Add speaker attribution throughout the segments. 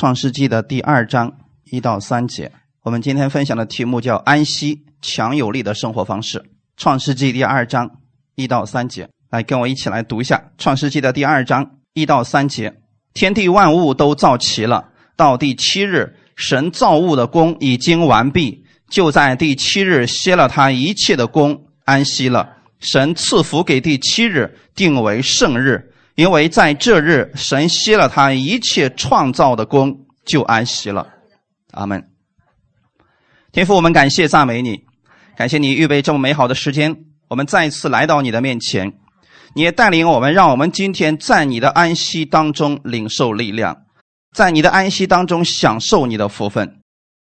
Speaker 1: 创世纪的第二章一到三节。我们今天分享的题目叫“安息，强有力的生活方式”。创世纪第二章一到三节，来跟我一起来读一下创世纪的第二章一到三节。天地万物都造齐了，到第七日，神造物的功已经完毕，就在第七日歇了他一切的功，安息了。神赐福给第七日，定为圣日，因为在这日，神歇了他一切创造的功，就安息了。阿门。天父，我们感谢赞美你，感谢你预备这么美好的时间，我们再一次来到你的面前，你也带领我们，让我们今天在你的安息当中领受力量，在你的安息当中享受你的福分。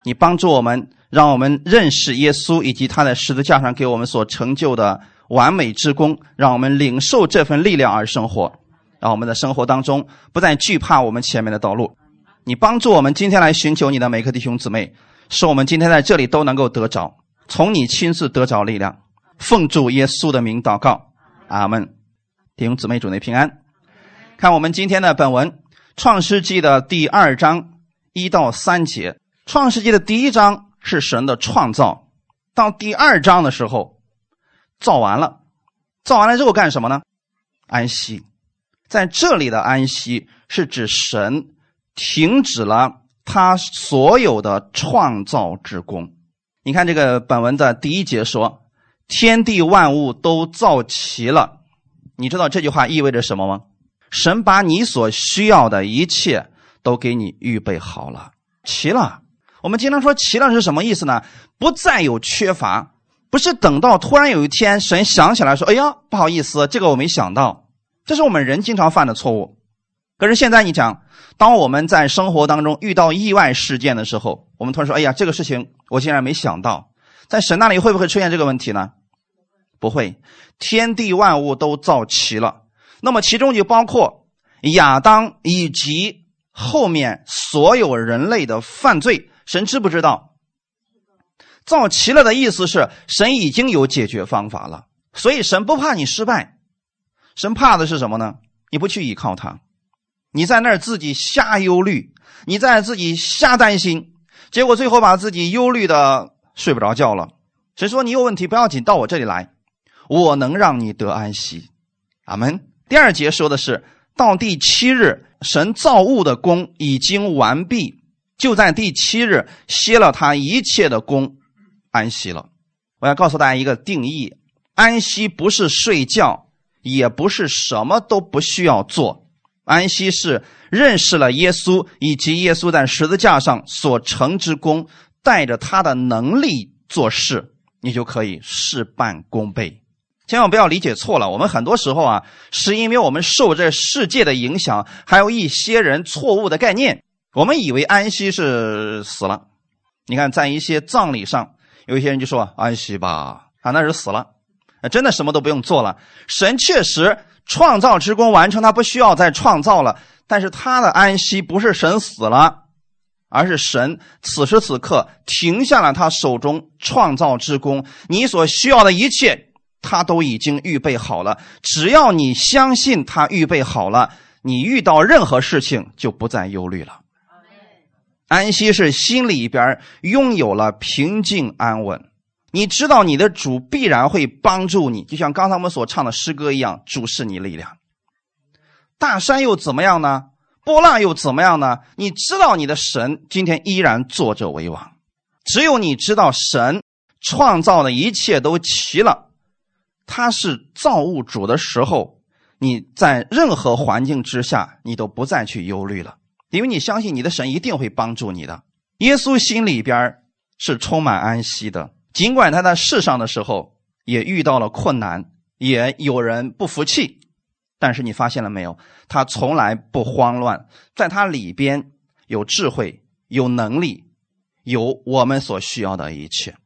Speaker 1: 你帮助我们，让我们认识耶稣以及他在十字架上给我们所成就的。完美之功，让我们领受这份力量而生活，让我们的生活当中不再惧怕我们前面的道路。你帮助我们今天来寻求你的每个弟兄姊妹，使我们今天在这里都能够得着从你亲自得着力量。奉主耶稣的名祷告，阿门。弟兄姊妹，主内平安。看我们今天的本文《创世纪》的第二章一到三节，《创世纪》的第一章是神的创造，到第二章的时候。造完了，造完了之后干什么呢？安息，在这里的安息是指神停止了他所有的创造之功。你看这个本文的第一节说：“天地万物都造齐了。”你知道这句话意味着什么吗？神把你所需要的一切都给你预备好了，齐了。我们经常说齐了是什么意思呢？不再有缺乏。不是等到突然有一天神想起来说：“哎呀，不好意思，这个我没想到。”这是我们人经常犯的错误。可是现在你讲，当我们在生活当中遇到意外事件的时候，我们突然说：“哎呀，这个事情我竟然没想到。”在神那里会不会出现这个问题呢？不会，天地万物都造齐了。那么其中就包括亚当以及后面所有人类的犯罪，神知不知道？造齐了的意思是，神已经有解决方法了，所以神不怕你失败，神怕的是什么呢？你不去依靠他，你在那儿自己瞎忧虑，你在自己瞎担心，结果最后把自己忧虑的睡不着觉了。神说你有问题不要紧，到我这里来，我能让你得安息。阿门。第二节说的是，到第七日，神造物的功已经完毕，就在第七日歇了他一切的功。安息了，我要告诉大家一个定义：安息不是睡觉，也不是什么都不需要做。安息是认识了耶稣以及耶稣在十字架上所成之功，带着他的能力做事，你就可以事半功倍。千万不要理解错了，我们很多时候啊，是因为我们受这世界的影响，还有一些人错误的概念，我们以为安息是死了。你看，在一些葬礼上。有一些人就说：“安息吧，啊，那是死了，真的什么都不用做了。神确实创造之功完成，他不需要再创造了。但是他的安息不是神死了，而是神此时此刻停下了他手中创造之功。你所需要的一切，他都已经预备好了。只要你相信他预备好了，你遇到任何事情就不再忧虑了。”安息是心里边拥有了平静安稳，你知道你的主必然会帮助你，就像刚才我们所唱的诗歌一样，主是你力量。大山又怎么样呢？波浪又怎么样呢？你知道你的神今天依然坐着为王。只有你知道神创造的一切都齐了，他是造物主的时候，你在任何环境之下，你都不再去忧虑了。因为你相信你的神一定会帮助你的，耶稣心里边是充满安息的。尽管他在世上的时候也遇到了困难，也有人不服气，但是你发现了没有？他从来不慌乱，在他里边有智慧、有能力、有我们所需要的一切。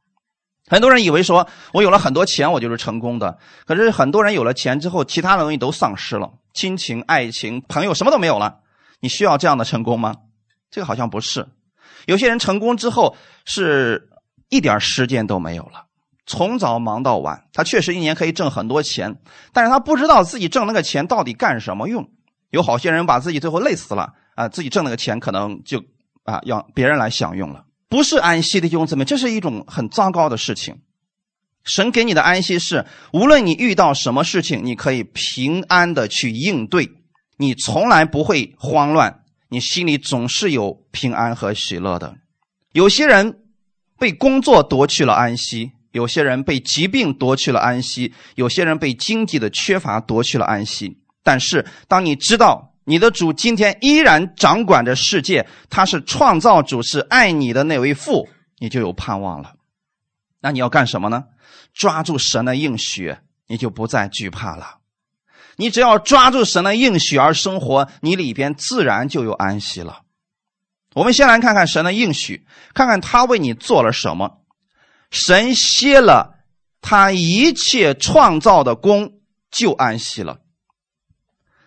Speaker 1: 很多人以为说我有了很多钱，我就是成功的。可是很多人有了钱之后，其他的东西都丧失了，亲情、爱情、朋友什么都没有了。你需要这样的成功吗？这个好像不是。有些人成功之后是一点时间都没有了，从早忙到晚。他确实一年可以挣很多钱，但是他不知道自己挣那个钱到底干什么用。有好些人把自己最后累死了啊，自己挣那个钱可能就啊让别人来享用了。不是安息的弟兄姊妹，这是一种很糟糕的事情。神给你的安息是，无论你遇到什么事情，你可以平安的去应对，你从来不会慌乱，你心里总是有平安和喜乐的。有些人被工作夺去了安息，有些人被疾病夺去了安息，有些人被经济的缺乏夺去了安息。但是，当你知道你的主今天依然掌管着世界，他是创造主，是爱你的那位父，你就有盼望了。那你要干什么呢？抓住神的应许，你就不再惧怕了。你只要抓住神的应许而生活，你里边自然就有安息了。我们先来看看神的应许，看看他为你做了什么。神歇了他一切创造的功，就安息了。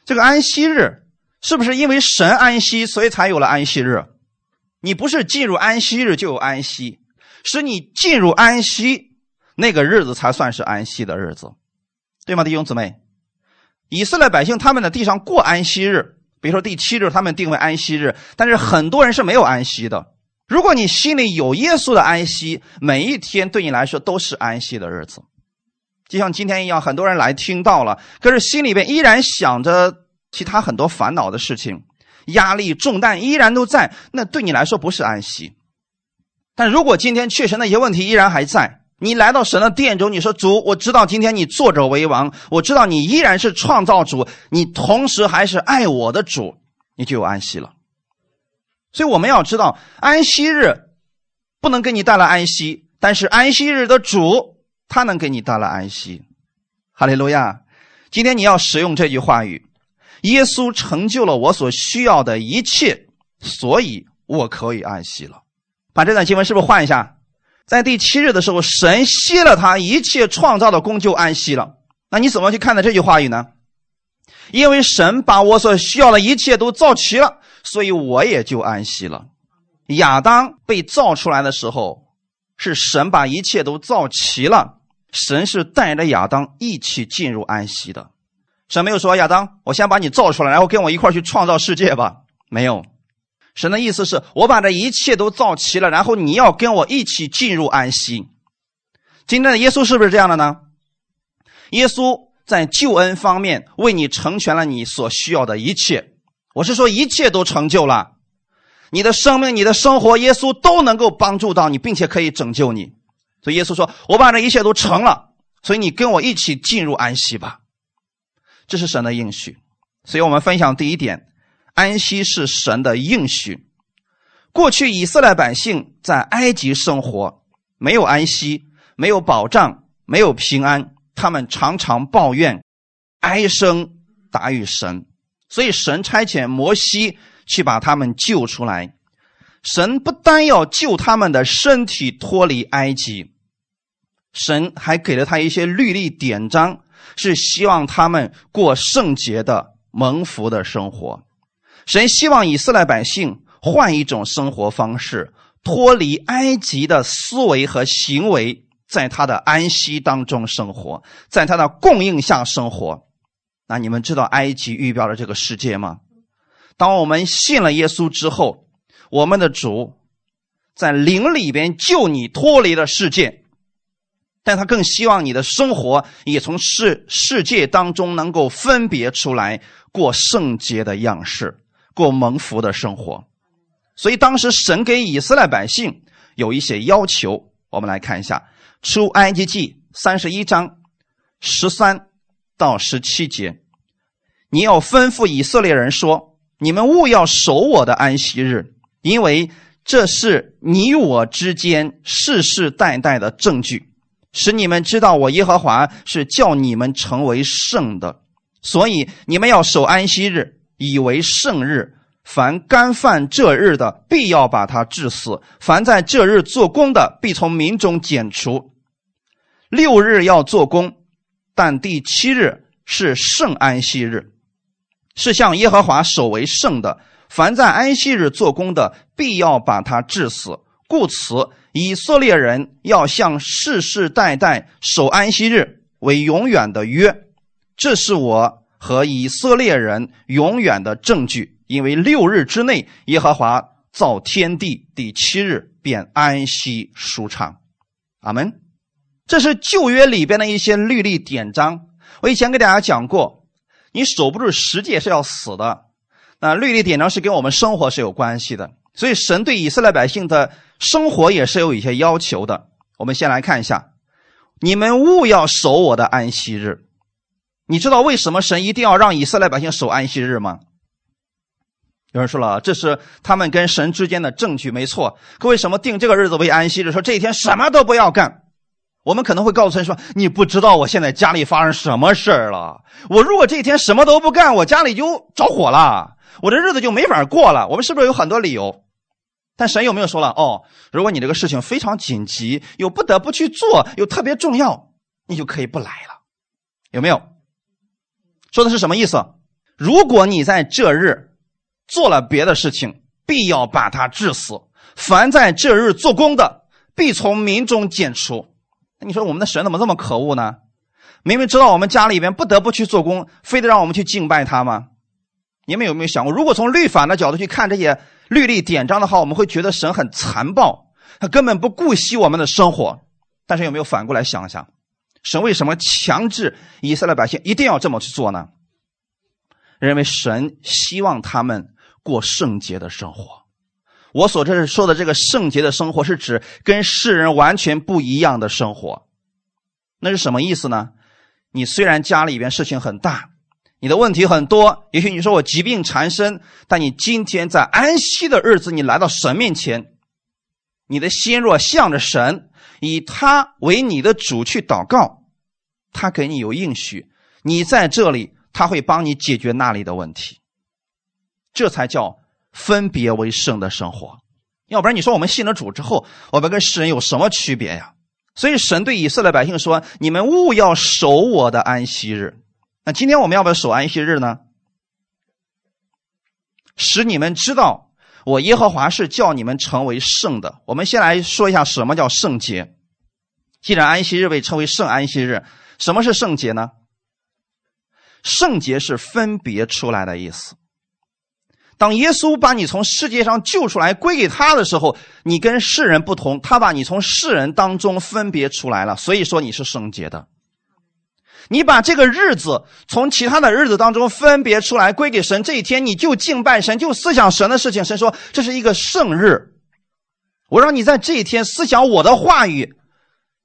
Speaker 1: 这个安息日是不是因为神安息，所以才有了安息日？你不是进入安息日就有安息，是你进入安息。那个日子才算是安息的日子，对吗，弟兄姊妹？以色列百姓他们在地上过安息日，比如说第七日，他们定为安息日，但是很多人是没有安息的。如果你心里有耶稣的安息，每一天对你来说都是安息的日子，就像今天一样，很多人来听到了，可是心里边依然想着其他很多烦恼的事情，压力重担依然都在，那对你来说不是安息。但如果今天确实那些问题依然还在，你来到神的殿中，你说主，我知道今天你坐着为王，我知道你依然是创造主，你同时还是爱我的主，你就有安息了。所以我们要知道，安息日不能给你带来安息，但是安息日的主他能给你带来安息。哈利路亚！今天你要使用这句话语：耶稣成就了我所需要的一切，所以我可以安息了。把这段经文是不是换一下？在第七日的时候，神歇了他一切创造的功，就安息了。那你怎么去看待这句话语呢？因为神把我所需要的一切都造齐了，所以我也就安息了。亚当被造出来的时候，是神把一切都造齐了，神是带着亚当一起进入安息的。神没有说亚当，我先把你造出来，然后跟我一块去创造世界吧。没有。神的意思是我把这一切都造齐了，然后你要跟我一起进入安息。今天的耶稣是不是这样的呢？耶稣在救恩方面为你成全了你所需要的一切。我是说，一切都成就了，你的生命、你的生活，耶稣都能够帮助到你，并且可以拯救你。所以耶稣说：“我把这一切都成了，所以你跟我一起进入安息吧。”这是神的应许。所以我们分享第一点。安息是神的应许。过去以色列百姓在埃及生活，没有安息，没有保障，没有平安，他们常常抱怨、哀声打与神。所以神差遣摩西去把他们救出来。神不单要救他们的身体脱离埃及，神还给了他一些律例典章，是希望他们过圣洁的蒙福的生活。神希望以色列百姓换一种生活方式，脱离埃及的思维和行为，在他的安息当中生活，在他的供应下生活。那你们知道埃及预表了这个世界吗？当我们信了耶稣之后，我们的主在灵里边救你脱离了世界，但他更希望你的生活也从世世界当中能够分别出来，过圣洁的样式。过蒙福的生活，所以当时神给以色列百姓有一些要求，我们来看一下《出埃及记》三十一章十三到十七节。你要吩咐以色列人说：“你们务要守我的安息日，因为这是你我之间世世代代的证据，使你们知道我耶和华是叫你们成为圣的。所以你们要守安息日。”以为圣日，凡干犯这日的，必要把他治死；凡在这日做工的，必从民中剪除。六日要做工，但第七日是圣安息日，是向耶和华守为圣的。凡在安息日做工的，必要把他治死。故此，以色列人要向世世代代守安息日为永远的约。这是我。和以色列人永远的证据，因为六日之内耶和华造天地，第七日便安息舒畅。阿门。这是旧约里边的一些律例典章。我以前给大家讲过，你守不住十诫是要死的。那律例典章是跟我们生活是有关系的，所以神对以色列百姓的生活也是有一些要求的。我们先来看一下，你们务要守我的安息日。你知道为什么神一定要让以色列百姓守安息日吗？有人说了，这是他们跟神之间的证据，没错。可为什么定这个日子为安息日？说这一天什么都不要干。我们可能会告诉神说：“你不知道我现在家里发生什么事了。我如果这一天什么都不干，我家里就着火了，我这日子就没法过了。”我们是不是有很多理由？但神有没有说了？哦，如果你这个事情非常紧急，又不得不去做，又特别重要，你就可以不来了，有没有？说的是什么意思？如果你在这日做了别的事情，必要把他治死。凡在这日做工的，必从民中剪除。你说我们的神怎么这么可恶呢？明明知道我们家里边不得不去做工，非得让我们去敬拜他吗？你们有没有想过，如果从律法的角度去看这些律例典章的话，我们会觉得神很残暴，他根本不顾惜我们的生活。但是有没有反过来想一想，神为什么强制以色列百姓一定要这么去做呢？认为神希望他们过圣洁的生活。我所这说的这个圣洁的生活，是指跟世人完全不一样的生活。那是什么意思呢？你虽然家里边事情很大，你的问题很多，也许你说我疾病缠身，但你今天在安息的日子，你来到神面前，你的心若向着神，以他为你的主去祷告，他给你有应许，你在这里。他会帮你解决那里的问题，这才叫分别为圣的生活。要不然你说我们信了主之后，我们跟世人有什么区别呀？所以神对以色列百姓说：“你们务要守我的安息日。”那今天我们要不要守安息日呢？使你们知道我耶和华是叫你们成为圣的。我们先来说一下什么叫圣洁。既然安息日被称为圣安息日，什么是圣洁呢？圣洁是分别出来的意思。当耶稣把你从世界上救出来归给他的时候，你跟世人不同，他把你从世人当中分别出来了，所以说你是圣洁的。你把这个日子从其他的日子当中分别出来归给神，这一天你就敬拜神，就思想神的事情。神说这是一个圣日，我让你在这一天思想我的话语，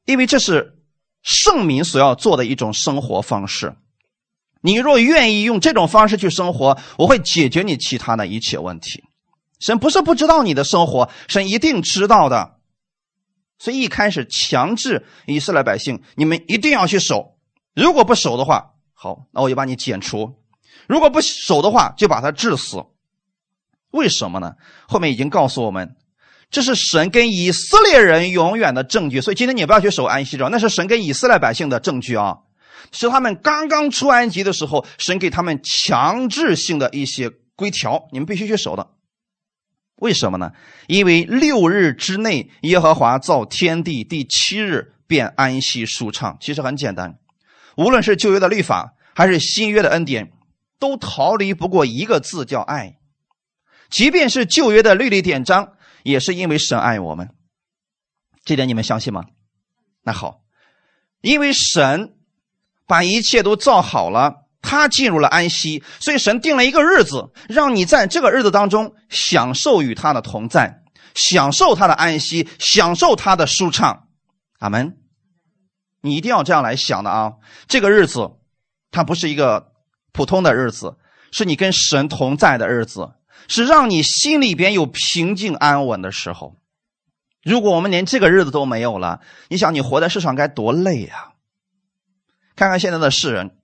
Speaker 1: 因为这是圣民所要做的一种生活方式。你若愿意用这种方式去生活，我会解决你其他的一切问题。神不是不知道你的生活，神一定知道的。所以一开始强制以色列百姓，你们一定要去守。如果不守的话，好，那我就把你剪除；如果不守的话，就把他治死。为什么呢？后面已经告诉我们，这是神跟以色列人永远的证据。所以今天你不要去守安息日，那是神跟以色列百姓的证据啊。是他们刚刚出埃及的时候，神给他们强制性的一些规条，你们必须去守的。为什么呢？因为六日之内，耶和华造天地，第七日便安息舒畅。其实很简单，无论是旧约的律法，还是新约的恩典，都逃离不过一个字，叫爱。即便是旧约的律例典章，也是因为神爱我们。这点你们相信吗？那好，因为神。把一切都造好了，他进入了安息，所以神定了一个日子，让你在这个日子当中享受与他的同在，享受他的安息，享受他的舒畅。阿门。你一定要这样来想的啊！这个日子，它不是一个普通的日子，是你跟神同在的日子，是让你心里边有平静安稳的时候。如果我们连这个日子都没有了，你想你活在世上该多累呀！看看现在的世人，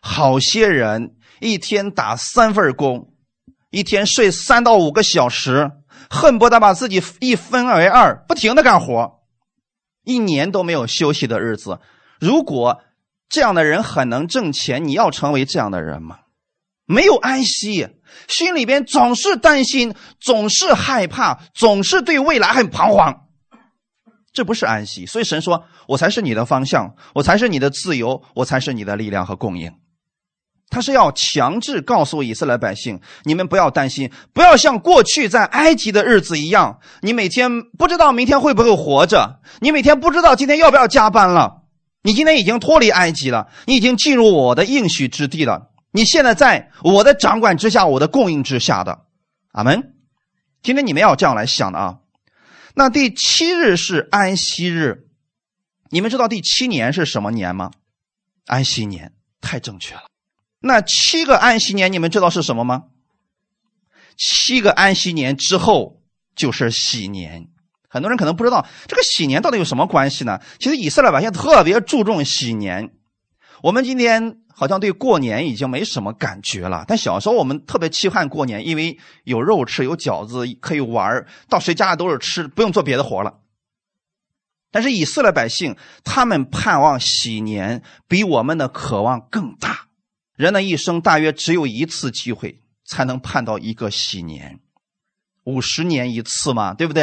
Speaker 1: 好些人一天打三份工，一天睡三到五个小时，恨不得把自己一分为二，不停的干活，一年都没有休息的日子。如果这样的人很能挣钱，你要成为这样的人吗？没有安息，心里边总是担心，总是害怕，总是对未来很彷徨。这不是安息，所以神说：“我才是你的方向，我才是你的自由，我才是你的力量和供应。”他是要强制告诉以色列百姓：你们不要担心，不要像过去在埃及的日子一样，你每天不知道明天会不会活着，你每天不知道今天要不要加班了。你今天已经脱离埃及了，你已经进入我的应许之地了。你现在在我的掌管之下，我的供应之下的。阿门。今天你们要这样来想的啊。那第七日是安息日，你们知道第七年是什么年吗？安息年，太正确了。那七个安息年，你们知道是什么吗？七个安息年之后就是喜年。很多人可能不知道这个喜年到底有什么关系呢？其实以色列百姓特别注重喜年。我们今天好像对过年已经没什么感觉了，但小时候我们特别期盼过年，因为有肉吃，有饺子可以玩，到谁家都是吃，不用做别的活了。但是以色列百姓他们盼望喜年比我们的渴望更大。人的一生大约只有一次机会才能盼到一个喜年，五十年一次嘛，对不对？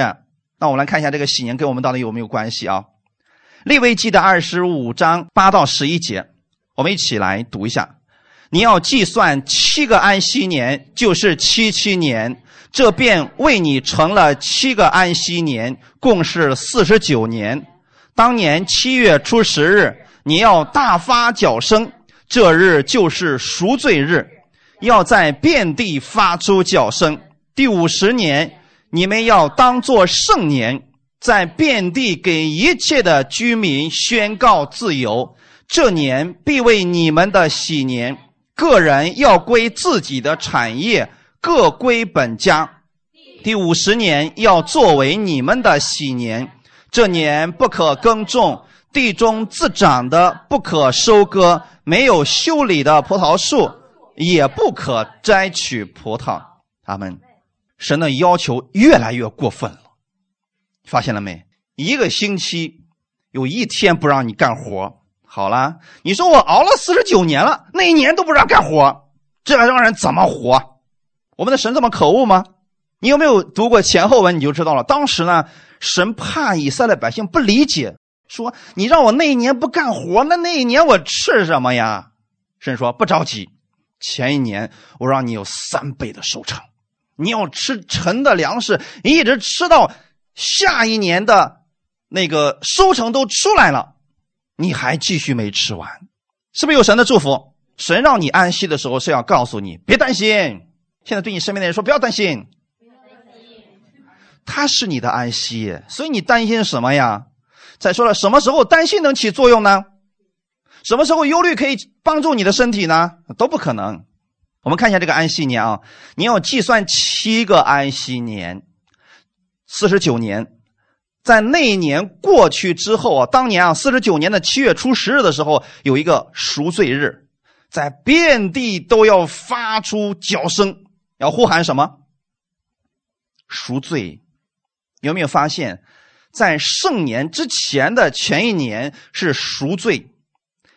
Speaker 1: 那我们来看一下这个喜年跟我们到底有没有关系啊？利未记的二十五章八到十一节，我们一起来读一下。你要计算七个安息年，就是七七年，这便为你成了七个安息年，共是四十九年。当年七月初十日，你要大发脚声。这日就是赎罪日，要在遍地发出叫声。第五十年，你们要当作圣年，在遍地给一切的居民宣告自由。这年必为你们的喜年，个人要归自己的产业，各归本家。第五十年要作为你们的喜年，这年不可耕种，地中自长的不可收割。没有修理的葡萄树，也不可摘取葡萄。他们神的要求越来越过分了，发现了没？一个星期有一天不让你干活，好了，你说我熬了四十九年了，那一年都不让干活，这让人怎么活？我们的神这么可恶吗？你有没有读过前后文？你就知道了。当时呢，神怕以色列百姓不理解。说你让我那一年不干活，那那一年我吃什么呀？神说不着急，前一年我让你有三倍的收成，你要吃陈的粮食，一直吃到下一年的那个收成都出来了，你还继续没吃完，是不是有神的祝福？神让你安息的时候是要告诉你别担心。现在对你身边的人说不要担心，他是你的安息，所以你担心什么呀？再说了，什么时候担心能起作用呢？什么时候忧虑可以帮助你的身体呢？都不可能。我们看一下这个安息年啊，你要计算七个安息年，四十九年，在那一年过去之后啊，当年啊四十九年的七月初十日的时候，有一个赎罪日，在遍地都要发出叫声，要呼喊什么？赎罪。有没有发现？在圣年之前的前一年是赎罪，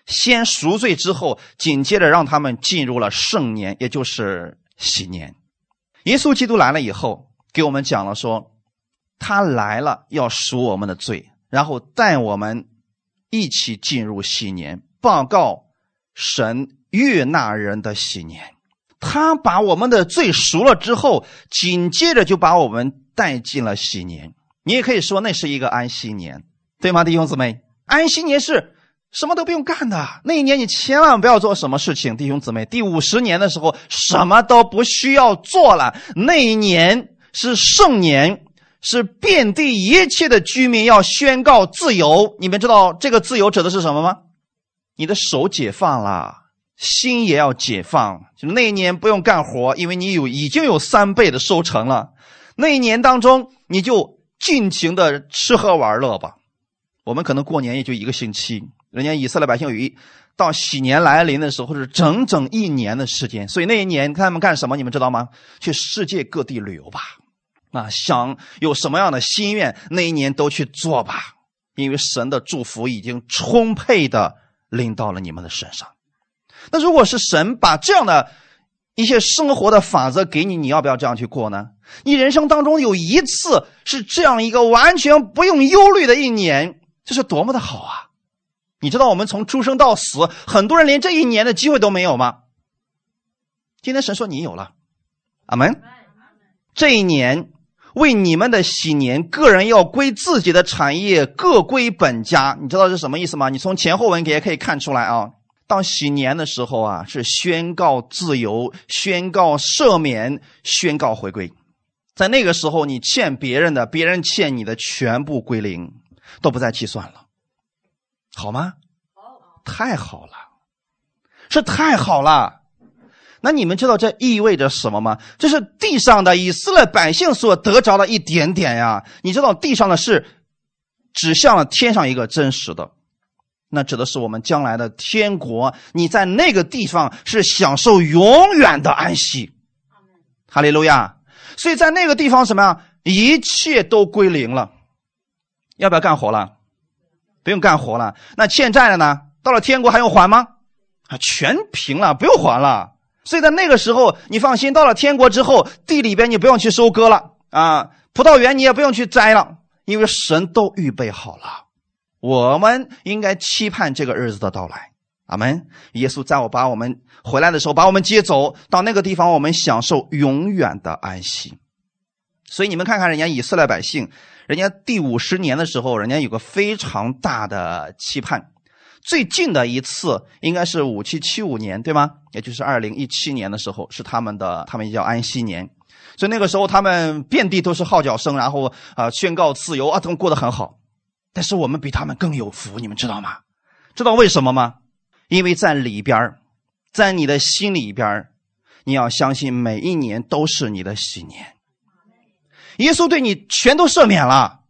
Speaker 1: 先赎罪之后，紧接着让他们进入了圣年，也就是喜年。耶稣基督来了以后，给我们讲了说，他来了要赎我们的罪，然后带我们一起进入喜年，报告神悦纳人的喜年。他把我们的罪赎了之后，紧接着就把我们带进了喜年。你也可以说那是一个安息年，对吗，弟兄姊妹？安息年是什么都不用干的，那一年你千万不要做什么事情，弟兄姊妹。第五十年的时候，什么都不需要做了，那一年是圣年，是遍地一切的居民要宣告自由。你们知道这个自由指的是什么吗？你的手解放了，心也要解放。就那一年不用干活，因为你有已经有三倍的收成了。那一年当中，你就。尽情的吃喝玩乐吧，我们可能过年也就一个星期，人家以色列百姓有一到喜年来临的时候是整整一年的时间，所以那一年他们干什么？你们知道吗？去世界各地旅游吧，啊，想有什么样的心愿，那一年都去做吧，因为神的祝福已经充沛的临到了你们的身上。那如果是神把这样的。一些生活的法则给你，你要不要这样去过呢？你人生当中有一次是这样一个完全不用忧虑的一年，这是多么的好啊！你知道我们从出生到死，很多人连这一年的机会都没有吗？今天神说你有了，阿门。这一年为你们的喜年，个人要归自己的产业，各归本家。你知道是什么意思吗？你从前后文也可以看出来啊。当喜年的时候啊，是宣告自由、宣告赦免、宣告回归。在那个时候，你欠别人的，别人欠你的，全部归零，都不再计算了，好吗？太好了，是太好了。那你们知道这意味着什么吗？这是地上的以色列百姓所得着的一点点呀。你知道地上的是指向了天上一个真实的。那指的是我们将来的天国，你在那个地方是享受永远的安息，哈利路亚。所以在那个地方什么呀？一切都归零了，要不要干活了？不用干活了。那欠债的呢？到了天国还用还吗？啊，全平了，不用还了。所以在那个时候，你放心，到了天国之后，地里边你不用去收割了啊，葡萄园你也不用去摘了，因为神都预备好了。我们应该期盼这个日子的到来，阿门。耶稣在我把我们回来的时候，把我们接走到那个地方，我们享受永远的安息。所以你们看看人家以色列百姓，人家第五十年的时候，人家有个非常大的期盼。最近的一次应该是五七七五年，对吗？也就是二零一七年的时候，是他们的，他们也叫安息年。所以那个时候他们遍地都是号角声，然后啊宣告自由啊，他们过得很好。但是我们比他们更有福，你们知道吗？知道为什么吗？因为在里边在你的心里边你要相信每一年都是你的喜年。耶稣对你全都赦免了，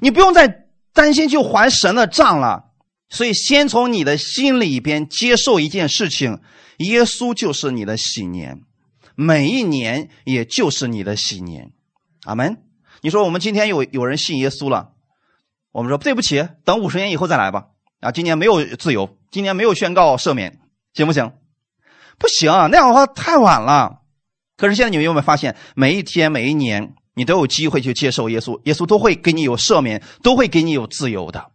Speaker 1: 你不用再担心去还神的账了。所以，先从你的心里边接受一件事情：耶稣就是你的喜年，每一年也就是你的喜年。阿门。你说我们今天有有人信耶稣了？我们说对不起，等五十年以后再来吧。啊，今年没有自由，今年没有宣告赦免，行不行？不行，那样的话太晚了。可是现在你们有没有发现，每一天、每一年，你都有机会去接受耶稣，耶稣都会给你有赦免，都会给你有自由的。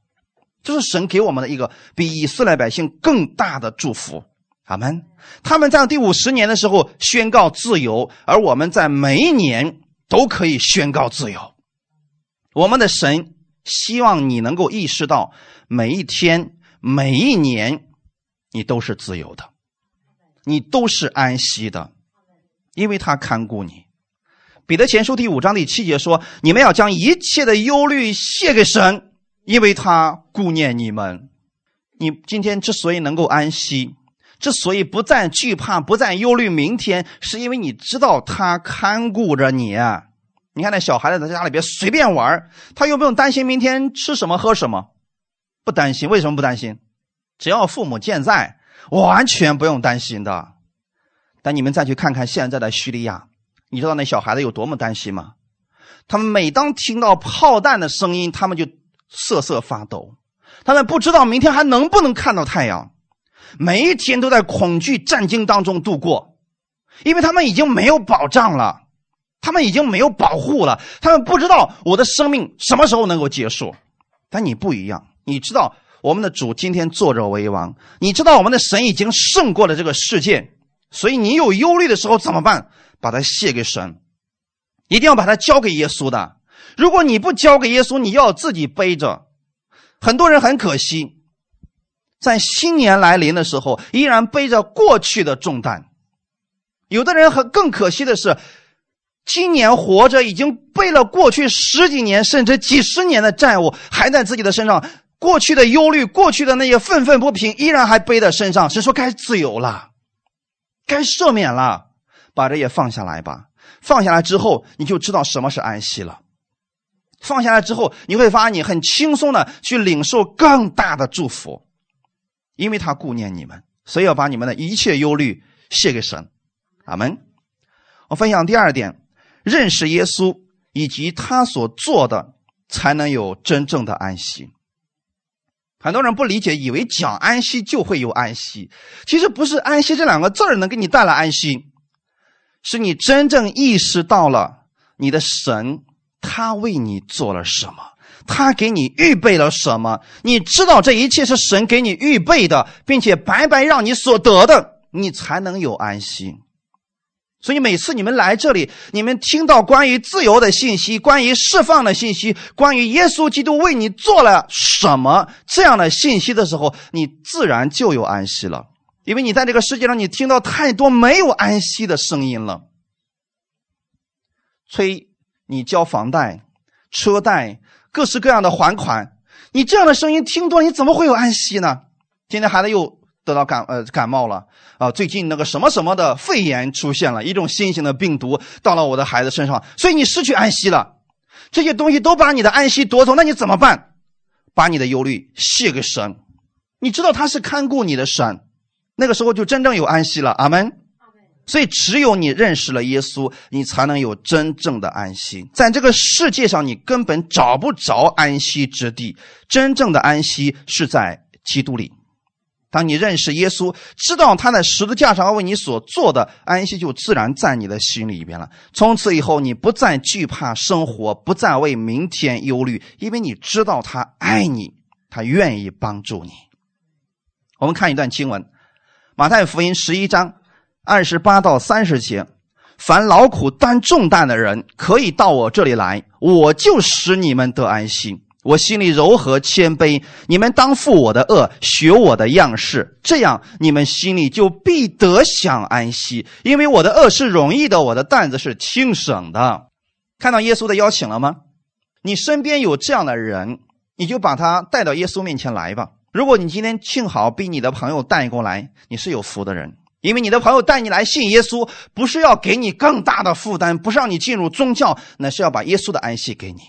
Speaker 1: 这是神给我们的一个比以色列百姓更大的祝福。阿门。他们在第五十年的时候宣告自由，而我们在每一年都可以宣告自由。我们的神。希望你能够意识到，每一天、每一年，你都是自由的，你都是安息的，因为他看顾你。彼得前书第五章第七节说：“你们要将一切的忧虑卸给神，因为他顾念你们。”你今天之所以能够安息，之所以不再惧怕、不再忧虑明天，是因为你知道他看顾着你。你看那小孩子在家里边随便玩，他又不用担心明天吃什么喝什么，不担心。为什么不担心？只要父母健在，完全不用担心的。但你们再去看看现在的叙利亚，你知道那小孩子有多么担心吗？他们每当听到炮弹的声音，他们就瑟瑟发抖。他们不知道明天还能不能看到太阳，每一天都在恐惧战惊当中度过，因为他们已经没有保障了。他们已经没有保护了，他们不知道我的生命什么时候能够结束。但你不一样，你知道我们的主今天坐着为王，你知道我们的神已经胜过了这个世界，所以你有忧虑的时候怎么办？把它卸给神，一定要把它交给耶稣的。如果你不交给耶稣，你要自己背着。很多人很可惜，在新年来临的时候，依然背着过去的重担。有的人很更可惜的是。今年活着已经背了过去十几年甚至几十年的债务，还在自己的身上。过去的忧虑，过去的那些愤愤不平，依然还背在身上。是说该自由了，该赦免了，把这也放下来吧。放下来之后，你就知道什么是安息了。放下来之后，你会发现你很轻松的去领受更大的祝福，因为他顾念你们，所以要把你们的一切忧虑卸给神。阿门。我分享第二点。认识耶稣以及他所做的，才能有真正的安息。很多人不理解，以为讲安息就会有安息。其实不是“安息”这两个字能给你带来安息，是你真正意识到了你的神他为你做了什么，他给你预备了什么。你知道这一切是神给你预备的，并且白白让你所得的，你才能有安息。所以每次你们来这里，你们听到关于自由的信息、关于释放的信息、关于耶稣基督为你做了什么这样的信息的时候，你自然就有安息了。因为你在这个世界上，你听到太多没有安息的声音了，催你交房贷、车贷、各式各样的还款，你这样的声音听多，你怎么会有安息呢？今天孩子又。得到感呃感冒了啊！最近那个什么什么的肺炎出现了一种新型的病毒到了我的孩子身上，所以你失去安息了。这些东西都把你的安息夺走，那你怎么办？把你的忧虑卸给神，你知道他是看顾你的神，那个时候就真正有安息了。阿门。所以只有你认识了耶稣，你才能有真正的安息。在这个世界上，你根本找不着安息之地。真正的安息是在基督里。当你认识耶稣，知道他在十字架上为你所做的安息，就自然在你的心里边了。从此以后，你不再惧怕生活，不再为明天忧虑，因为你知道他爱你，他愿意帮助你。我们看一段经文，《马太福音》十一章二十八到三十节：凡劳苦担重担的人，可以到我这里来，我就使你们得安息。我心里柔和谦卑，你们当负我的恶，学我的样式，这样你们心里就必得享安息。因为我的恶是容易的，我的担子是轻省的。看到耶稣的邀请了吗？你身边有这样的人，你就把他带到耶稣面前来吧。如果你今天幸好被你的朋友带过来，你是有福的人，因为你的朋友带你来信耶稣，不是要给你更大的负担，不是让你进入宗教，那是要把耶稣的安息给你。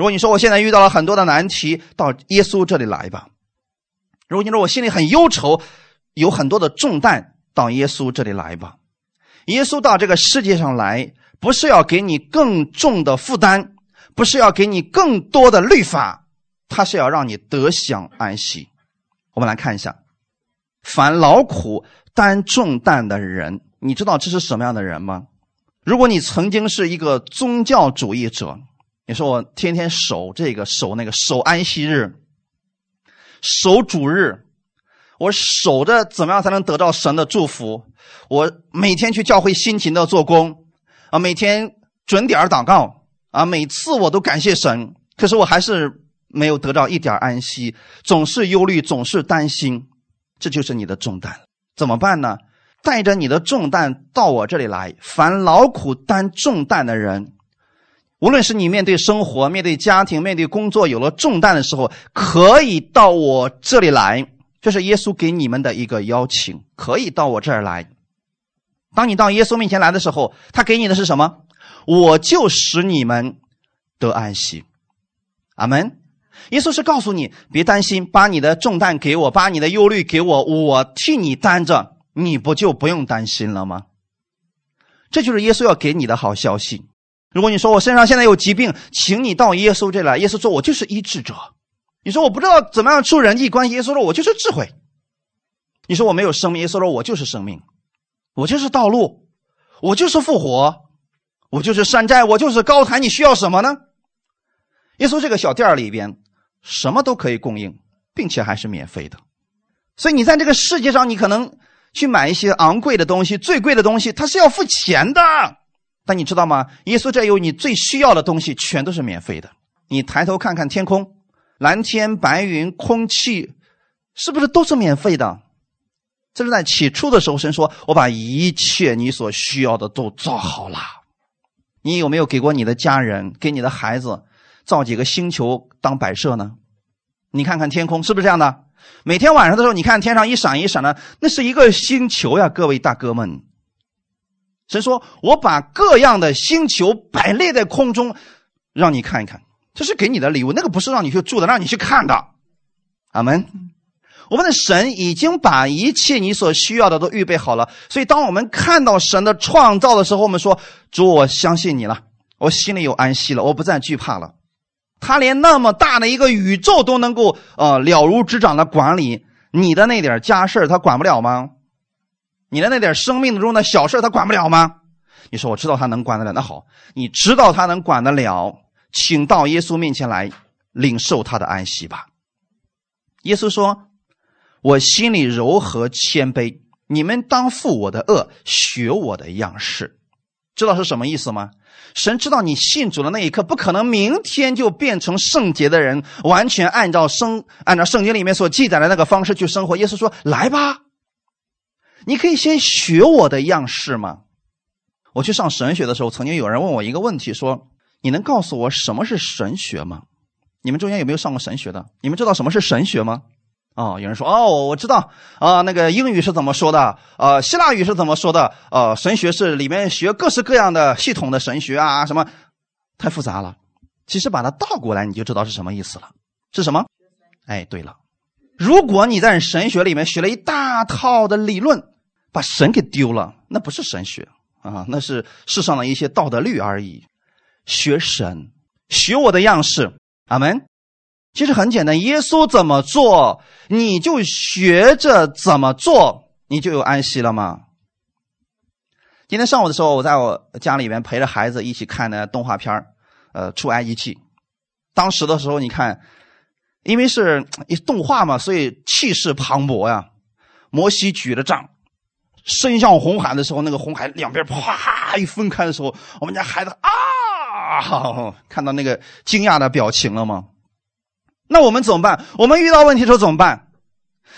Speaker 1: 如果你说我现在遇到了很多的难题，到耶稣这里来吧。如果你说我心里很忧愁，有很多的重担，到耶稣这里来吧。耶稣到这个世界上来，不是要给你更重的负担，不是要给你更多的律法，他是要让你得享安息。我们来看一下，凡劳苦担重担的人，你知道这是什么样的人吗？如果你曾经是一个宗教主义者。你说我天天守这个守那个守安息日，守主日，我守着怎么样才能得到神的祝福？我每天去教会辛勤的做工，啊，每天准点祷告，啊，每次我都感谢神，可是我还是没有得到一点安息，总是忧虑，总是担心，这就是你的重担，怎么办呢？带着你的重担到我这里来，凡劳苦担重担的人。无论是你面对生活、面对家庭、面对工作有了重担的时候，可以到我这里来。这是耶稣给你们的一个邀请，可以到我这儿来。当你到耶稣面前来的时候，他给你的是什么？我就使你们得安息。阿门。耶稣是告诉你，别担心，把你的重担给我，把你的忧虑给我，我替你担着，你不就不用担心了吗？这就是耶稣要给你的好消息。如果你说我身上现在有疾病，请你到耶稣这来。耶稣说：“我就是医治者。”你说我不知道怎么样处人际关系，耶稣说：“我就是智慧。”你说我没有生命，耶稣说：“我就是生命，我就是道路，我就是复活，我就是山寨，我就是高台。你需要什么呢？”耶稣这个小店里边什么都可以供应，并且还是免费的。所以你在这个世界上，你可能去买一些昂贵的东西、最贵的东西，它是要付钱的。但你知道吗？耶稣这有你最需要的东西，全都是免费的。你抬头看看天空，蓝天白云，空气，是不是都是免费的？这是在起初的时候，神说：“我把一切你所需要的都造好了。”你有没有给过你的家人、给你的孩子造几个星球当摆设呢？你看看天空，是不是这样的？每天晚上的时候，你看天上一闪一闪的，那是一个星球呀，各位大哥们。神说：“我把各样的星球摆列在空中，让你看一看，这是给你的礼物。那个不是让你去住的，让你去看的。”阿门。我们的神已经把一切你所需要的都预备好了。所以，当我们看到神的创造的时候，我们说：“主，我相信你了，我心里有安息了，我不再惧怕了。”他连那么大的一个宇宙都能够呃了如指掌的管理，你的那点家事他管不了吗？你的那点生命中的小事，他管不了吗？你说我知道他能管得了，那好，你知道他能管得了，请到耶稣面前来领受他的安息吧。耶稣说：“我心里柔和谦卑，你们当负我的恶，学我的样式。知道是什么意思吗？神知道你信主的那一刻，不可能明天就变成圣洁的人，完全按照圣按照圣经里面所记载的那个方式去生活。耶稣说：“来吧，你可以先学我的样式吗？”我去上神学的时候，曾经有人问我一个问题，说：“你能告诉我什么是神学吗？”你们中间有没有上过神学的？你们知道什么是神学吗？哦，有人说：“哦，我知道啊，那个英语是怎么说的？呃，希腊语是怎么说的？呃，神学是里面学各式各样的系统的神学啊，什么太复杂了。其实把它倒过来，你就知道是什么意思了。是什么？哎，对了，如果你在神学里面学了一大套的理论，把神给丢了，那不是神学。”啊，那是世上的一些道德律而已。学神，学我的样式，阿门。其实很简单，耶稣怎么做，你就学着怎么做，你就有安息了吗？今天上午的时候，我在我家里面陪着孩子一起看的动画片呃，出埃及记。当时的时候，你看，因为是一动画嘛，所以气势磅礴呀。摩西举着杖。伸向红海的时候，那个红海两边啪一分开的时候，我们家孩子啊，看到那个惊讶的表情了吗？那我们怎么办？我们遇到问题的时候怎么办？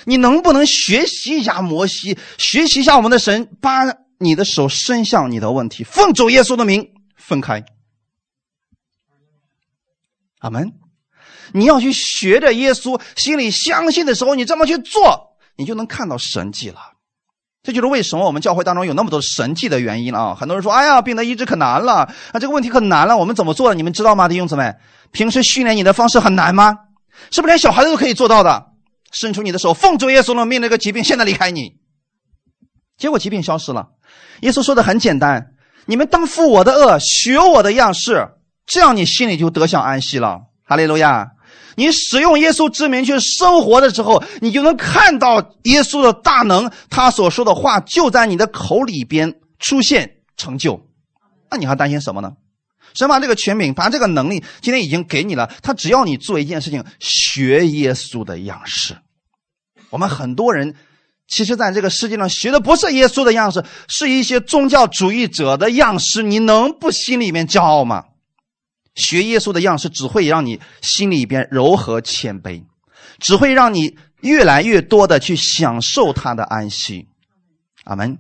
Speaker 1: 你能不能学习一下摩西，学习一下我们的神，把你的手伸向你的问题，奉主耶稣的名分开。阿门。你要去学着耶稣，心里相信的时候，你这么去做，你就能看到神迹了。这就是为什么我们教会当中有那么多神迹的原因啊！很多人说：“哎呀，病得医治可难了，啊，这个问题可难了。”我们怎么做？你们知道吗，弟兄姊妹？平时训练你的方式很难吗？是不是连小孩子都可以做到的？伸出你的手，奉主耶稣的命，那个疾病现在离开你。结果疾病消失了。耶稣说的很简单：你们当负我的恶，学我的样式，这样你心里就得享安息了。哈利路亚。你使用耶稣之名去生活的时候，你就能看到耶稣的大能，他所说的话就在你的口里边出现成就。那你还担心什么呢？神把这个权柄，把这个能力，今天已经给你了。他只要你做一件事情，学耶稣的样式。我们很多人其实在这个世界上学的不是耶稣的样式，是一些宗教主义者的样式。你能不心里面骄傲吗？学耶稣的样式，只会让你心里边柔和谦卑，只会让你越来越多的去享受他的安息。阿门。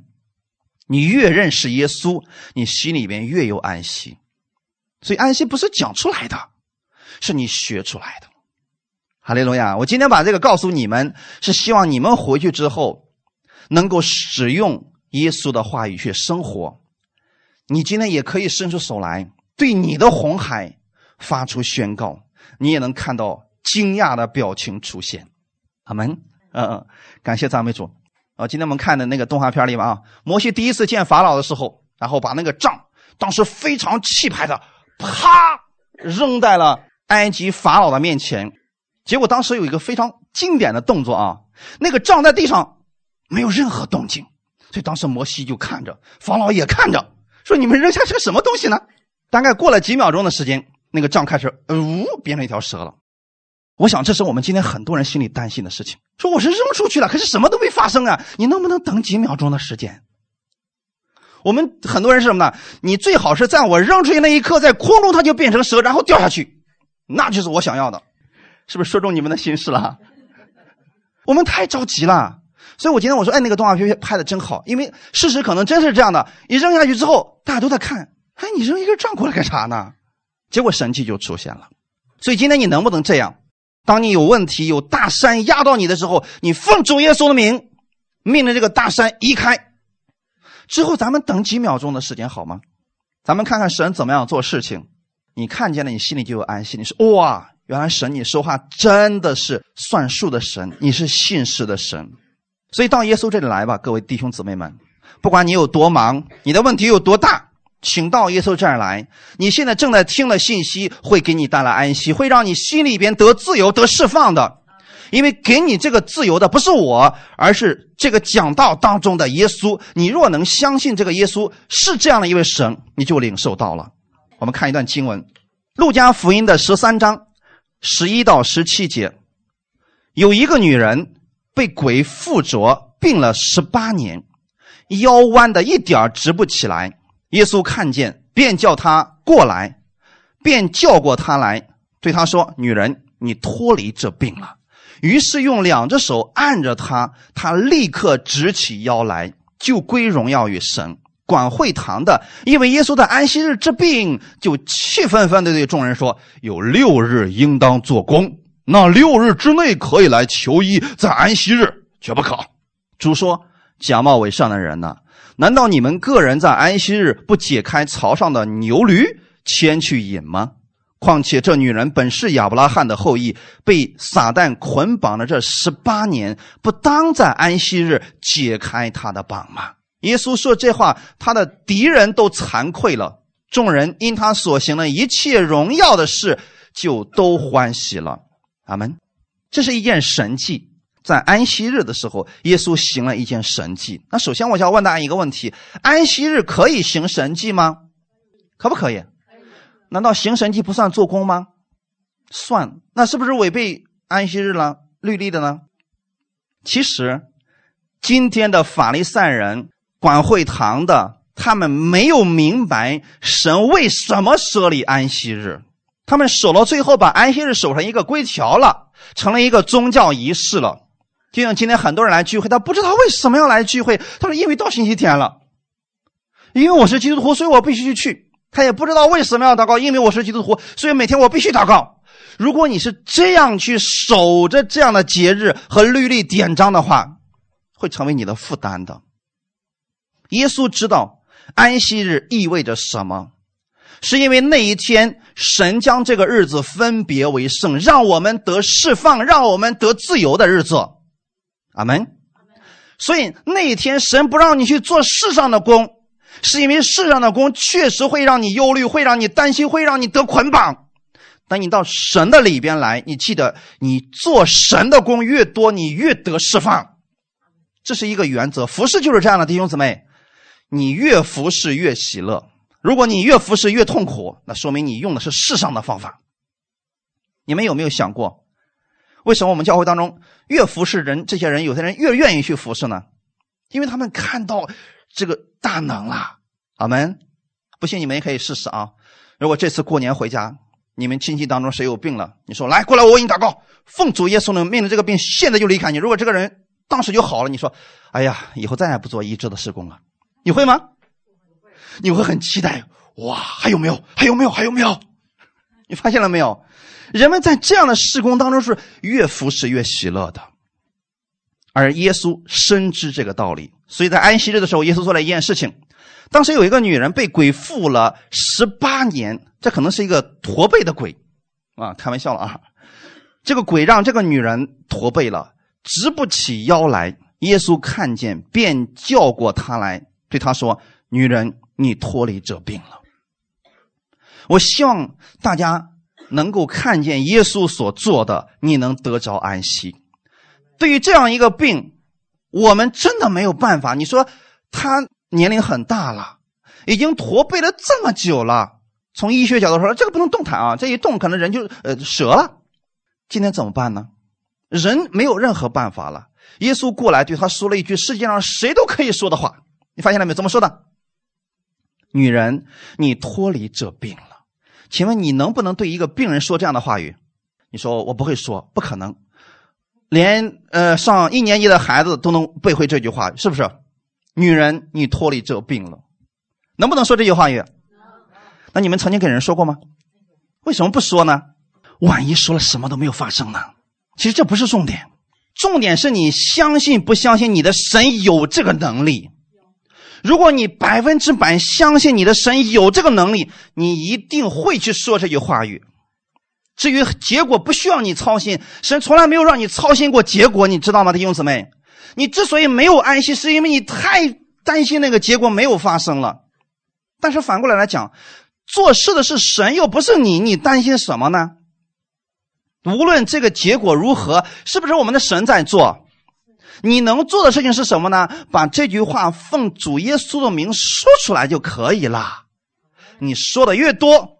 Speaker 1: 你越认识耶稣，你心里边越有安息。所以安息不是讲出来的，是你学出来的。哈利路亚！我今天把这个告诉你们，是希望你们回去之后能够使用耶稣的话语去生活。你今天也可以伸出手来。对你的红海发出宣告，你也能看到惊讶的表情出现。阿门。嗯嗯，感谢赞美主。啊，今天我们看的那个动画片里面啊，摩西第一次见法老的时候，然后把那个杖，当时非常气派的，啪扔在了埃及法老的面前。结果当时有一个非常经典的动作啊，那个杖在地上没有任何动静，所以当时摩西就看着，法老也看着，说：“你们扔下是个什么东西呢？”大概过了几秒钟的时间，那个杖开始呜变成一条蛇了。我想这是我们今天很多人心里担心的事情。说我是扔出去了，可是什么都没发生啊！你能不能等几秒钟的时间？我们很多人是什么呢？你最好是在我扔出去那一刻，在空中它就变成蛇，然后掉下去，那就是我想要的，是不是说中你们的心事了？我们太着急了，所以我今天我说，哎，那个动画片拍的真好，因为事实可能真是这样的。一扔下去之后，大家都在看。哎，你扔一根杖过来干啥呢？结果神迹就出现了。所以今天你能不能这样？当你有问题、有大山压到你的时候，你奉主耶稣的名，命令这个大山移开。之后咱们等几秒钟的时间好吗？咱们看看神怎么样做事情。你看见了，你心里就有安心。你说哇，原来神你说话真的是算数的神，你是信实的神。所以到耶稣这里来吧，各位弟兄姊妹们，不管你有多忙，你的问题有多大。请到耶稣这儿来。你现在正在听的信息会给你带来安息，会让你心里边得自由、得释放的。因为给你这个自由的不是我，而是这个讲道当中的耶稣。你若能相信这个耶稣是这样的一位神，你就领受到了。我们看一段经文，《路加福音》的十三章十一到十七节，有一个女人被鬼附着。病了十八年，腰弯的一点直不起来。耶稣看见，便叫他过来，便叫过他来，对他说：“女人，你脱离这病了。”于是用两只手按着他，他立刻直起腰来，就归荣耀于神。管会堂的因为耶稣的安息日治病，就气愤愤地对众人说：“有六日应当做工，那六日之内可以来求医，在安息日绝不可。”主说：“假冒伪善的人呢？难道你们个人在安息日不解开槽上的牛驴牵去饮吗？况且这女人本是亚伯拉罕的后裔，被撒旦捆绑了这十八年，不当在安息日解开她的绑吗？”耶稣说这话，他的敌人都惭愧了。众人因他所行的一切荣耀的事，就都欢喜了。阿门。这是一件神迹，在安息日的时候，耶稣行了一件神迹。那首先，我想问大家一个问题：安息日可以行神迹吗？可不可以？难道行神迹不算做工吗？算。那是不是违背安息日了律例的呢？其实，今天的法利赛人。管会堂的，他们没有明白神为什么设立安息日，他们守到最后，把安息日守成一个规条了，成了一个宗教仪式了。就像今天很多人来聚会，他不知道为什么要来聚会，他说因为到星期天了，因为我是基督徒，所以我必须去。他也不知道为什么要祷告，因为我是基督徒，所以每天我必须祷告。如果你是这样去守着这样的节日和律例典章的话，会成为你的负担的。耶稣知道安息日意味着什么，是因为那一天神将这个日子分别为圣，让我们得释放，让我们得自由的日子。阿门。所以那一天神不让你去做世上的工，是因为世上的工确实会让你忧虑，会让你担心，会让你得捆绑。等你到神的里边来，你记得，你做神的工越多，你越得释放。这是一个原则，服侍就是这样的，弟兄姊妹。你越服侍越喜乐，如果你越服侍越痛苦，那说明你用的是世上的方法。你们有没有想过，为什么我们教会当中越服侍人，这些人有些人越愿意去服侍呢？因为他们看到这个大能了。阿门。不信你们也可以试试啊。如果这次过年回家，你们亲戚当中谁有病了，你说来过来，我为你祷告，奉主耶稣的命令，这个病现在就离开你。如果这个人当时就好了，你说，哎呀，以后再也不做医治的施工了。你会吗？你会很期待哇？还有没有？还有没有？还有没有？你发现了没有？人们在这样的施工当中是越服侍越喜乐的，而耶稣深知这个道理，所以在安息日的时候，耶稣做了一件事情。当时有一个女人被鬼附了十八年，这可能是一个驼背的鬼啊，开玩笑了啊！这个鬼让这个女人驼背了，直不起腰来。耶稣看见，便叫过她来。对她说：“女人，你脱离这病了。”我希望大家能够看见耶稣所做的，你能得着安息。对于这样一个病，我们真的没有办法。你说他年龄很大了，已经驼背了这么久了，从医学角度说，这个不能动弹啊，这一动可能人就呃折了。今天怎么办呢？人没有任何办法了。耶稣过来对他说了一句世界上谁都可以说的话。你发现了没有？怎么说的？女人，你脱离这病了。请问你能不能对一个病人说这样的话语？你说我不会说，不可能。连呃上一年级的孩子都能背会这句话，是不是？女人，你脱离这病了，能不能说这句话语？那你们曾经给人说过吗？为什么不说呢？万一说了什么都没有发生呢？其实这不是重点，重点是你相信不相信你的神有这个能力。如果你百分之百相信你的神有这个能力，你一定会去说这句话语。至于结果，不需要你操心。神从来没有让你操心过结果，你知道吗，弟兄姊妹？你之所以没有安息，是因为你太担心那个结果没有发生了。但是反过来来讲，做事的是神，又不是你，你担心什么呢？无论这个结果如何，是不是我们的神在做？你能做的事情是什么呢？把这句话奉主耶稣的名说出来就可以了。你说的越多，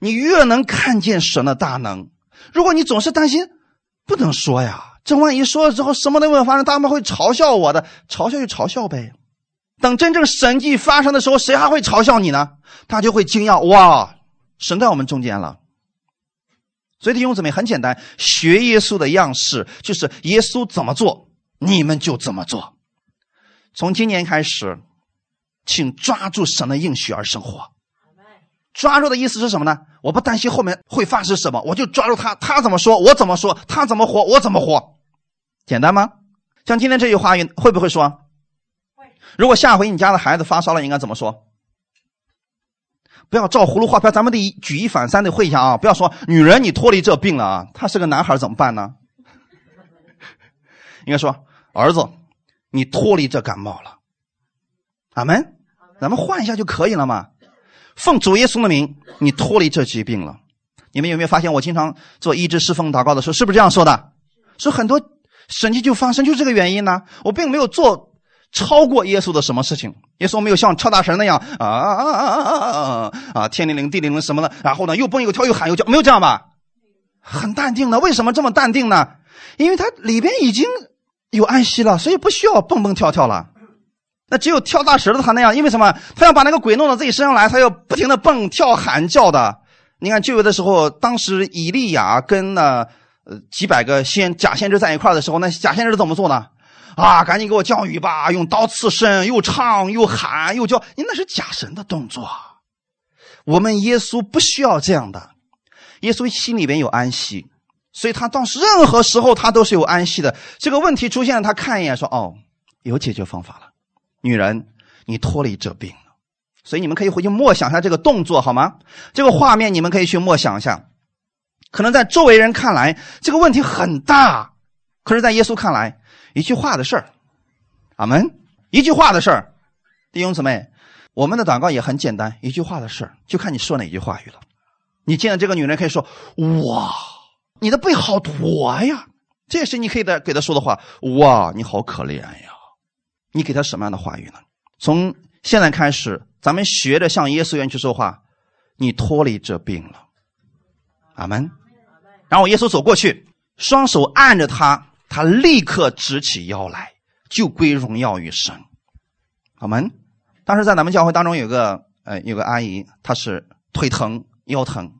Speaker 1: 你越能看见神的大能。如果你总是担心不能说呀，这万一说了之后什么都没有发生，他们会嘲笑我的，嘲笑就嘲笑呗。等真正神迹发生的时候，谁还会嘲笑你呢？他就会惊讶，哇，神在我们中间了。所以弟兄姊妹很简单，学耶稣的样式，就是耶稣怎么做，你们就怎么做。从今年开始，请抓住神的应许而生活。抓住的意思是什么呢？我不担心后面会发生什么，我就抓住他，他怎么说，我怎么说，他怎么活，我怎么活，简单吗？像今天这句话语会不会说？会。如果下回你家的孩子发烧了，应该怎么说？不要照葫芦画瓢，咱们得举一反三的会一下啊！不要说女人你脱离这病了啊，他是个男孩怎么办呢？应该说儿子，你脱离这感冒了。阿门。咱们换一下就可以了嘛。奉主耶稣的名，你脱离这疾病了。你们有没有发现，我经常做医治侍奉祷告的时候，是不是这样说的？说很多神迹就发生，就是这个原因呢。我并没有做超过耶稣的什么事情，耶稣没有像超大神那样啊啊啊啊啊啊啊天灵灵地灵灵什么的，然后呢又蹦又跳又喊又叫，没有这样吧？很淡定的。为什么这么淡定呢？因为他里边已经有安息了，所以不需要蹦蹦跳跳了。那只有跳大神的他那样，因为什么？他要把那个鬼弄到自己身上来，他要不停的蹦跳喊叫的。你看旧约的时候，当时以利亚跟那呃几百个先假先知在一块的时候，那假先知怎么做呢？啊，赶紧给我降雨吧！用刀刺身，又唱又喊又叫，你那是假神的动作。我们耶稣不需要这样的，耶稣心里边有安息，所以他当时任何时候他都是有安息的。这个问题出现了，他看一眼说：“哦，有解决方法了。”女人，你脱离这病了，所以你们可以回去默想一下这个动作好吗？这个画面你们可以去默想一下。可能在周围人看来这个问题很大，可是，在耶稣看来，一句话的事儿。阿门。一句话的事儿，弟兄姊妹，我们的祷告也很简单，一句话的事儿，就看你说哪句话语了。你见到这个女人可以说：“哇，你的背好驼呀！”这也是你可以的给他说的话。哇，你好可怜呀。你给他什么样的话语呢？从现在开始，咱们学着向耶稣愿去说话，你脱离这病了，阿门。然后耶稣走过去，双手按着他，他立刻直起腰来，就归荣耀于神，阿门。当时在咱们教会当中有个呃有个阿姨，她是腿疼腰疼，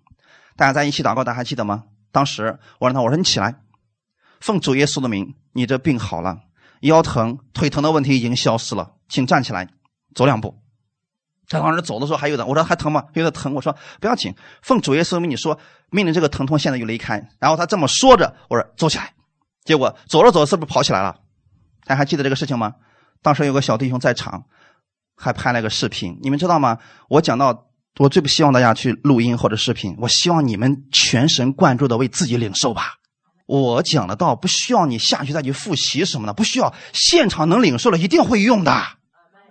Speaker 1: 大家在一起祷告，大家还记得吗？当时我让他我说你起来，奉主耶稣的名，你这病好了。腰疼、腿疼的问题已经消失了，请站起来，走两步。他当时走的时候还有点，我说还疼吗？有点疼。我说不要紧，奉主耶稣命你说，命令这个疼痛现在就离开。然后他这么说着，我说走起来。结果走着走着是不是跑起来了？大家还记得这个事情吗？当时有个小弟兄在场，还拍了个视频。你们知道吗？我讲到，我最不希望大家去录音或者视频，我希望你们全神贯注的为自己领受吧。我讲的道不需要你下去再去复习什么的，不需要现场能领受了一定会用的，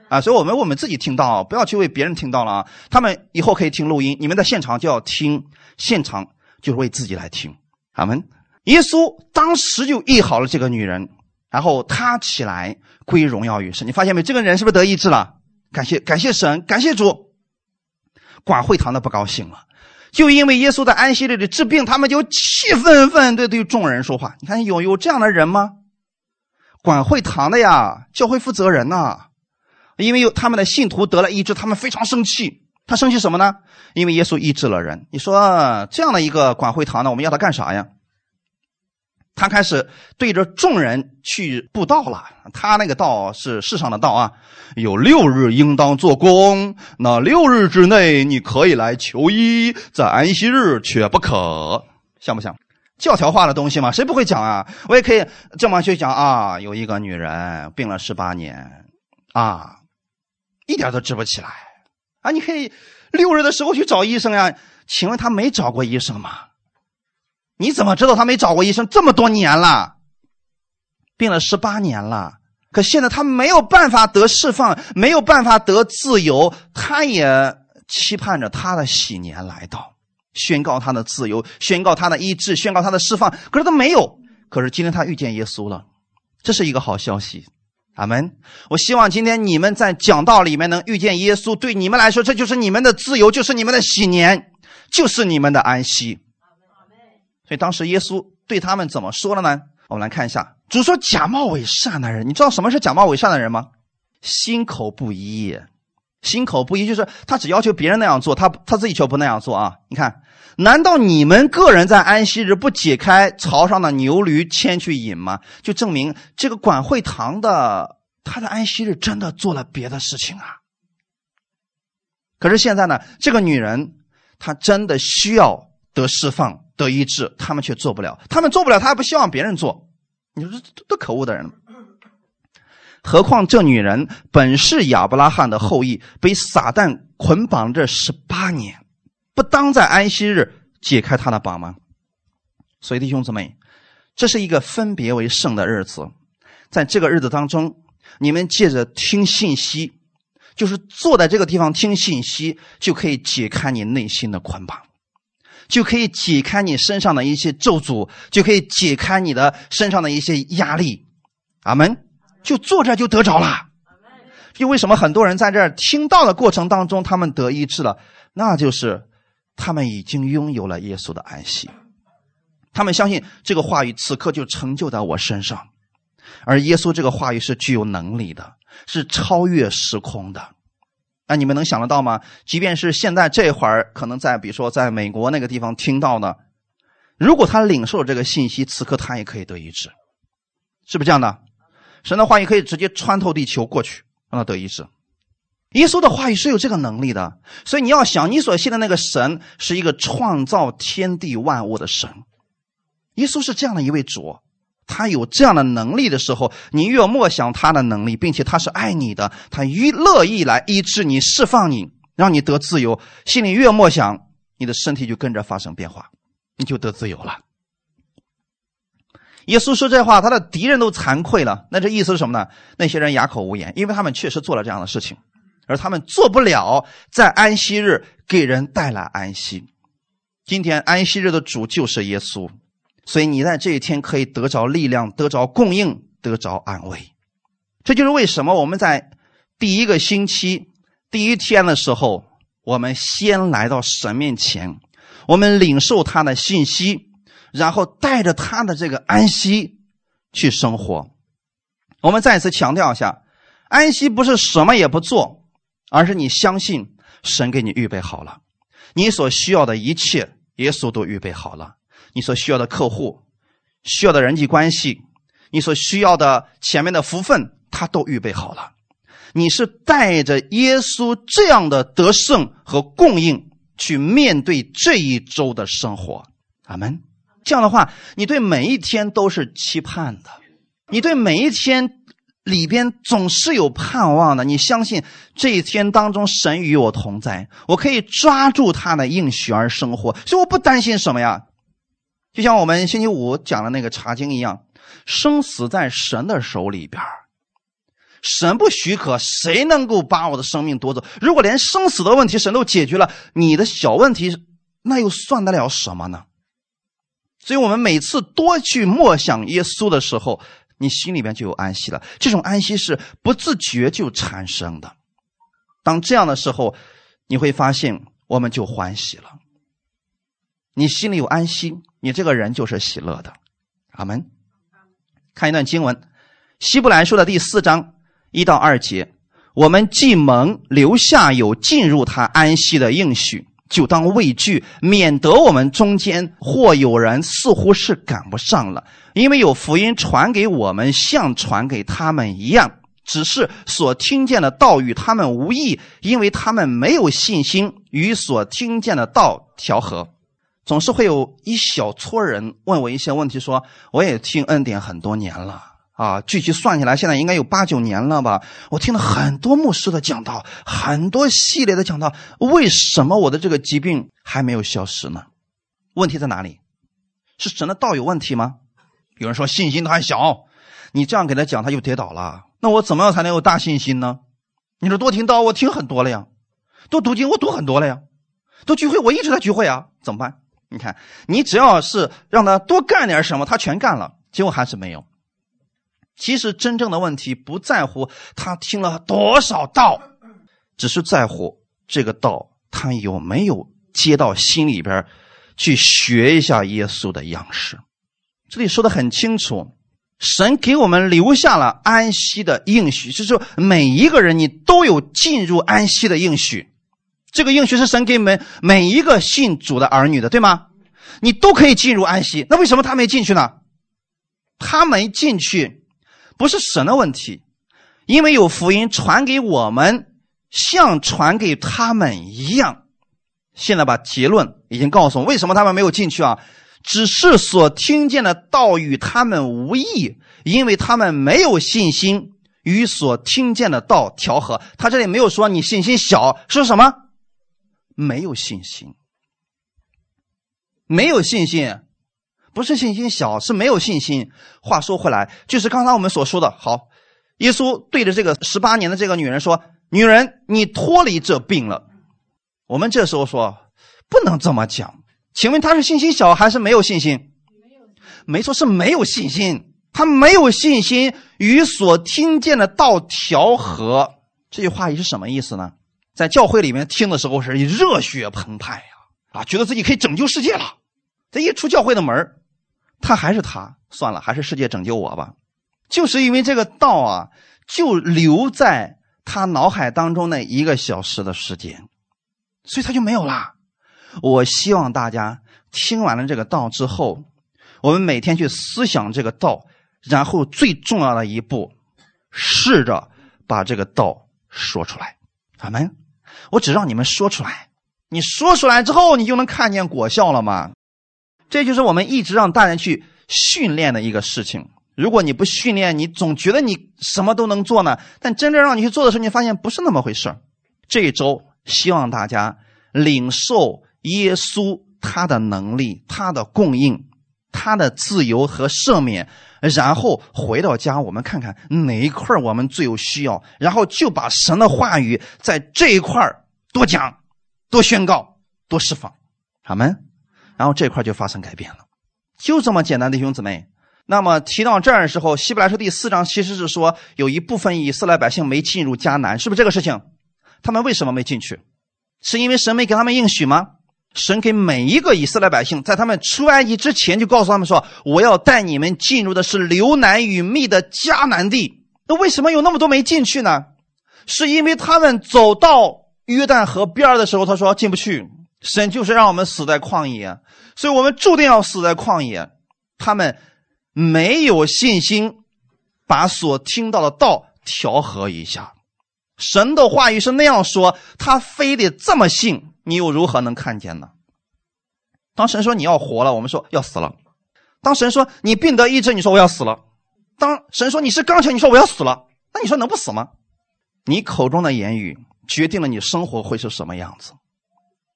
Speaker 1: 啊，所以我们我们自己听到，不要去为别人听到了啊。他们以后可以听录音，你们在现场就要听，现场就是为自己来听。阿门。耶稣当时就医好了这个女人，然后她起来归荣耀于神。你发现没？这个人是不是得医治了？感谢感谢神，感谢主。管会堂的不高兴了。就因为耶稣在安息日里治病，他们就气愤愤的对众人说话。你看有有这样的人吗？管会堂的呀，教会负责人呐，因为有他们的信徒得了医治，他们非常生气。他生气什么呢？因为耶稣医治了人。你说这样的一个管会堂的，我们要他干啥呀？他开始对着众人去布道了。他那个道是世上的道啊，有六日应当做工，那六日之内你可以来求医，在安息日却不可，像不像？教条化的东西嘛？谁不会讲啊？我也可以这么去讲啊。有一个女人病了十八年，啊，一点都治不起来啊。你可以六日的时候去找医生呀。请问他没找过医生吗？你怎么知道他没找过医生这么多年了？病了十八年了，可现在他没有办法得释放，没有办法得自由，他也期盼着他的喜年来到，宣告他的自由，宣告他的医治，宣告他的释放。可是他没有。可是今天他遇见耶稣了，这是一个好消息。阿门。我希望今天你们在讲道里面能遇见耶稣，对你们来说，这就是你们的自由，就是你们的喜年，就是你们的安息。当时耶稣对他们怎么说了呢？我们来看一下，主说假冒伪善的人，你知道什么是假冒伪善的人吗？心口不一，心口不一就是他只要求别人那样做，他他自己却不那样做啊！你看，难道你们个人在安息日不解开槽上的牛驴牵去饮吗？就证明这个管会堂的他的安息日真的做了别的事情啊！可是现在呢，这个女人她真的需要得释放、得医治，他们却做不了，他们做不了，他还不希望别人做，你说这多可恶的人！何况这女人本是亚伯拉罕的后裔，被撒旦捆绑这十八年，不当在安息日解开他的绑吗？所以弟兄姊妹，这是一个分别为圣的日子，在这个日子当中，你们借着听信息，就是坐在这个地方听信息，就可以解开你内心的捆绑，就可以解开你身上的一些咒诅，就可以解开你的身上的一些压力。阿门。就坐这就得着了，就为什么？很多人在这儿听到的过程当中，他们得医治了，那就是他们已经拥有了耶稣的安息。他们相信这个话语此刻就成就在我身上，而耶稣这个话语是具有能力的，是超越时空的。那你们能想得到吗？即便是现在这会儿，可能在比如说在美国那个地方听到的，如果他领受这个信息，此刻他也可以得医治，是不是这样的？神的话语可以直接穿透地球过去，让他得医治。耶稣的话语是有这个能力的，所以你要想，你所信的那个神是一个创造天地万物的神。耶稣是这样的一位主，他有这样的能力的时候，你越默想他的能力，并且他是爱你的，他越乐意来医治你、释放你，让你得自由。心里越默想，你的身体就跟着发生变化，你就得自由了。耶稣说这话，他的敌人都惭愧了。那这意思是什么呢？那些人哑口无言，因为他们确实做了这样的事情，而他们做不了在安息日给人带来安息。今天安息日的主就是耶稣，所以你在这一天可以得着力量，得着供应，得着安慰。这就是为什么我们在第一个星期第一天的时候，我们先来到神面前，我们领受他的信息。然后带着他的这个安息去生活。我们再次强调一下，安息不是什么也不做，而是你相信神给你预备好了，你所需要的一切，耶稣都预备好了。你所需要的客户、需要的人际关系、你所需要的前面的福分，他都预备好了。你是带着耶稣这样的得胜和供应去面对这一周的生活。阿门。这样的话，你对每一天都是期盼的，你对每一天里边总是有盼望的。你相信这一天当中神与我同在，我可以抓住他的应许而生活，所以我不担心什么呀。就像我们星期五讲的那个查经一样，生死在神的手里边神不许可，谁能够把我的生命夺走？如果连生死的问题神都解决了，你的小问题那又算得了什么呢？所以我们每次多去默想耶稣的时候，你心里边就有安息了。这种安息是不自觉就产生的。当这样的时候，你会发现我们就欢喜了。你心里有安息，你这个人就是喜乐的。阿门。看一段经文，《希伯来书》的第四章一到二节：我们既蒙留下有进入他安息的应许。就当畏惧，免得我们中间或有人似乎是赶不上了，因为有福音传给我们，像传给他们一样，只是所听见的道与他们无异，因为他们没有信心与所听见的道调和。总是会有一小撮人问我一些问题，说我也听恩典很多年了。啊，具体算起来，现在应该有八九年了吧？我听了很多牧师的讲道，很多系列的讲道，为什么我的这个疾病还没有消失呢？问题在哪里？是神的道有问题吗？有人说信心太小，你这样给他讲，他就跌倒了。那我怎么样才能有大信心呢？你说多听道，我听很多了呀；多读经，我读很多了呀；多聚会，我一直在聚会啊。怎么办？你看，你只要是让他多干点什么，他全干了，结果还是没有。其实真正的问题不在乎他听了多少道，只是在乎这个道他有没有接到心里边去学一下耶稣的样式。这里说的很清楚，神给我们留下了安息的应许，就是说每一个人你都有进入安息的应许。这个应许是神给每每一个信主的儿女的，对吗？你都可以进入安息。那为什么他没进去呢？他没进去，不是神的问题，因为有福音传给我们，像传给他们一样。现在把结论已经告诉我，为什么他们没有进去啊？只是所听见的道与他们无异，因为他们没有信心与所听见的道调和。他这里没有说你信心小，说什么？没有信心，没有信心，不是信心小，是没有信心。话说回来，就是刚才我们所说的，好，耶稣对着这个十八年的这个女人说：“女人，你脱离这病了。”我们这时候说不能这么讲。请问他是信心小还是没有信心？没错，是没有信心。他没有信心与所听见的道调和。这句话是什么意思呢？在教会里面听的时候是热血澎湃呀，啊，觉得自己可以拯救世界了。这一出教会的门他还是他，算了，还是世界拯救我吧。就是因为这个道啊，就留在他脑海当中那一个小时的时间，所以他就没有啦。我希望大家听完了这个道之后，我们每天去思想这个道，然后最重要的一步，试着把这个道说出来。阿门。我只让你们说出来，你说出来之后，你就能看见果效了吗？这就是我们一直让大家去训练的一个事情。如果你不训练，你总觉得你什么都能做呢。但真正让你去做的时候，你发现不是那么回事这一周，希望大家领受耶稣他的能力、他的供应、他的自由和赦免，然后回到家，我们看看哪一块我们最有需要，然后就把神的话语在这一块多讲、多宣告、多释放，好吗？然后这块就发生改变了，就这么简单，弟兄姊妹。那么提到这儿的时候，希伯来书第四章其实是说有一部分以色列百姓没进入迦南，是不是这个事情？他们为什么没进去？是因为神没给他们应许吗？神给每一个以色列百姓，在他们出埃及之前就告诉他们说：“我要带你们进入的是流奶与蜜的迦南地。”那为什么有那么多没进去呢？是因为他们走到。约旦河边的时候，他说进不去。神就是让我们死在旷野，所以我们注定要死在旷野。他们没有信心把所听到的道调和一下。神的话语是那样说，他非得这么信，你又如何能看见呢？当神说你要活了，我们说要死了；当神说你病得医治，你说我要死了；当神说你是刚强，你说我要死了。那你说能不死吗？你口中的言语。决定了你生活会是什么样子，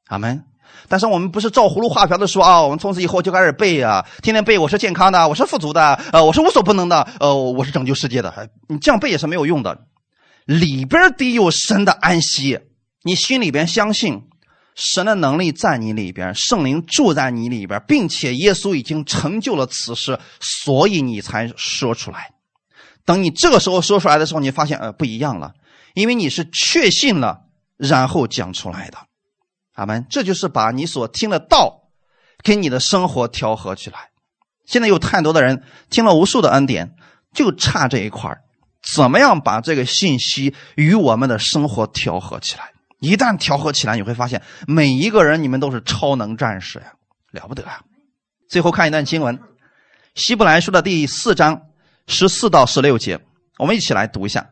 Speaker 1: 阿门。但是我们不是照葫芦画瓢的说啊，我们从此以后就开始背啊，天天背。我是健康的，我是富足的，呃，我是无所不能的，呃，我是拯救世界的。你这样背也是没有用的，里边得有神的安息。你心里边相信神的能力在你里边，圣灵住在你里边，并且耶稣已经成就了此事，所以你才说出来。等你这个时候说出来的时候，你发现呃不一样了。因为你是确信了，然后讲出来的，阿门。这就是把你所听的道，跟你的生活调和起来。现在有太多的人听了无数的恩典，就差这一块怎么样把这个信息与我们的生活调和起来？一旦调和起来，你会发现每一个人你们都是超能战士呀，了不得啊！最后看一段经文，《希伯来书》的第四章十四到十六节，我们一起来读一下。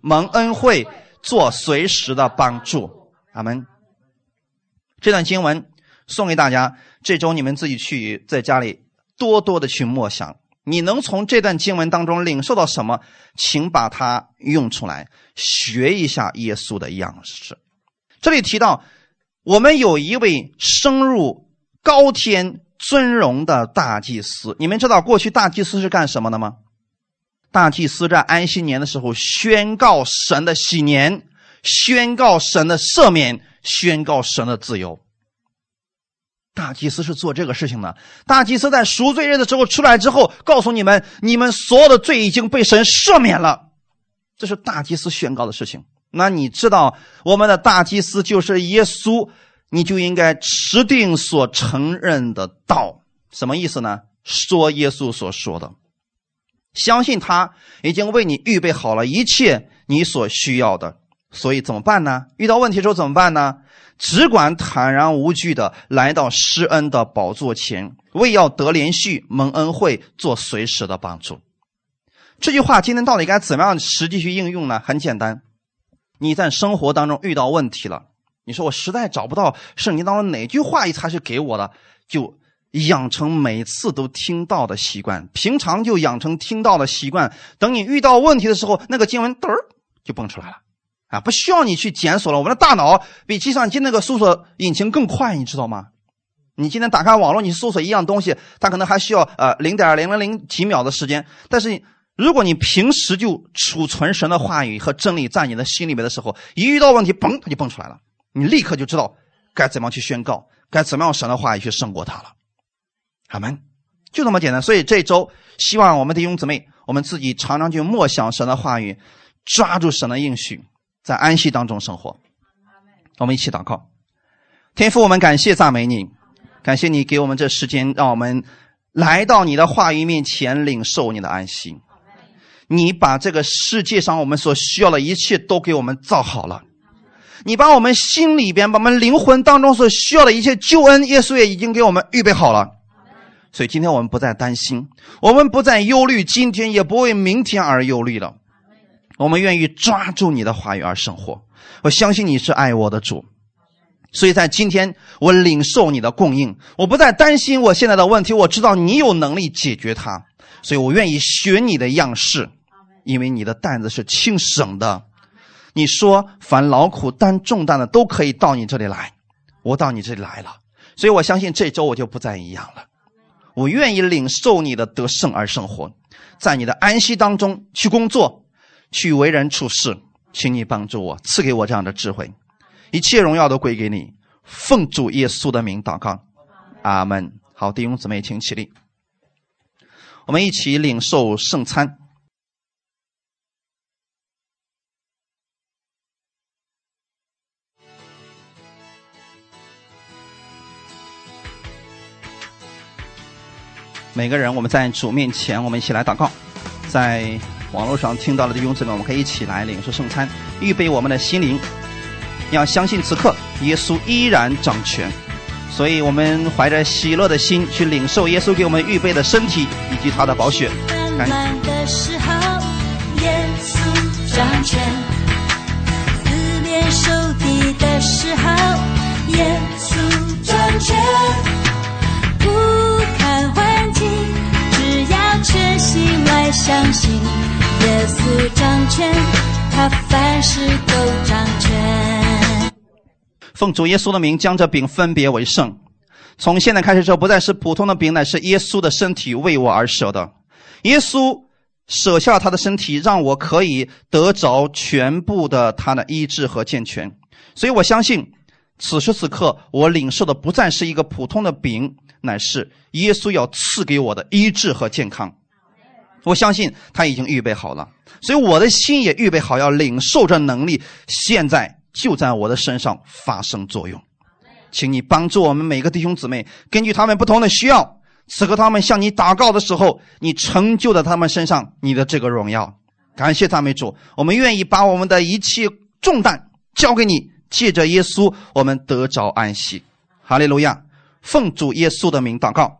Speaker 1: 蒙恩惠，做随时的帮助。阿门。这段经文送给大家，这周你们自己去在家里多多的去默想。你能从这段经文当中领受到什么？请把它用出来，学一下耶稣的样式。这里提到，我们有一位升入高天尊荣的大祭司。你们知道过去大祭司是干什么的吗？大祭司在安息年的时候宣告神的喜年，宣告神的赦免，宣告神的自由。大祭司是做这个事情的。大祭司在赎罪日的时候出来之后，告诉你们，你们所有的罪已经被神赦免了。这是大祭司宣告的事情。那你知道我们的大祭司就是耶稣，你就应该持定所承认的道。什么意思呢？说耶稣所说的，相信他已经为你预备好了一切你所需要的。所以怎么办呢？遇到问题的时候怎么办呢？只管坦然无惧的来到施恩的宝座前，为要得连续蒙恩惠，做随时的帮助。这句话今天到底该怎么样实际去应用呢？很简单，你在生活当中遇到问题了，你说我实在找不到圣经当中哪句话才是给我的，就养成每次都听到的习惯，平常就养成听到的习惯。等你遇到问题的时候，那个经文嘚儿就蹦出来了。啊，不需要你去检索了。我们的大脑比计算机那个搜索引擎更快，你知道吗？你今天打开网络，你搜索一样东西，它可能还需要呃零点零零零几秒的时间。但是如果你平时就储存神的话语和真理在你的心里面的时候，一遇到问题，嘣，它就蹦出来了。你立刻就知道该怎么去宣告，该怎么样神的话语去胜过它了。阿门，就这么简单。所以这周希望我们弟兄姊妹，我们自己常常去默想神的话语，抓住神的应许。在安息当中生活，我们一起祷告。天父，我们感谢赞美你，感谢你给我们这时间，让我们来到你的话语面前，领受你的安息。你把这个世界上我们所需要的一切都给我们造好了，你把我们心里边、把我们灵魂当中所需要的一切救恩，耶稣也已经给我们预备好了。所以今天我们不再担心，我们不再忧虑今天，也不为明天而忧虑了。我们愿意抓住你的话语而生活。我相信你是爱我的主，所以在今天我领受你的供应，我不再担心我现在的问题。我知道你有能力解决它，所以我愿意学你的样式，因为你的担子是轻省的。你说凡劳苦担重担的都可以到你这里来，我到你这里来了，所以我相信这周我就不再一样了。我愿意领受你的得胜而生活，在你的安息当中去工作。去为人处事，请你帮助我，赐给我这样的智慧，一切荣耀都归给你。奉主耶稣的名祷告，阿门。好，弟兄姊妹，请起立，我们一起领受圣餐。每个人，我们在主面前，我们一起来祷告，在。网络上听到了的弟兄姊妹，我们可以一起来领受圣餐，预备我们的心灵，要相信此刻耶稣依然掌权，所以我们怀着喜乐的心去领受耶稣给我们预备的身体以及他的宝血。
Speaker 2: 感的时候，耶稣掌权；四面受敌的时候，信。耶稣掌权，他凡事都掌权。
Speaker 1: 奉主耶稣的名，将这饼分别为圣。从现在开始之后，不再是普通的饼，乃是耶稣的身体为我而舍的。耶稣舍下他的身体，让我可以得着全部的他的医治和健全。所以我相信，此时此刻我领受的不再是一个普通的饼，乃是耶稣要赐给我的医治和健康。我相信他已经预备好了，所以我的心也预备好要领受这能力，现在就在我的身上发生作用。请你帮助我们每个弟兄姊妹，根据他们不同的需要，此刻他们向你祷告的时候，你成就在他们身上你的这个荣耀。感谢赞美主，我们愿意把我们的一切重担交给你，借着耶稣，我们得着安息。哈利路亚，奉主耶稣的名祷告。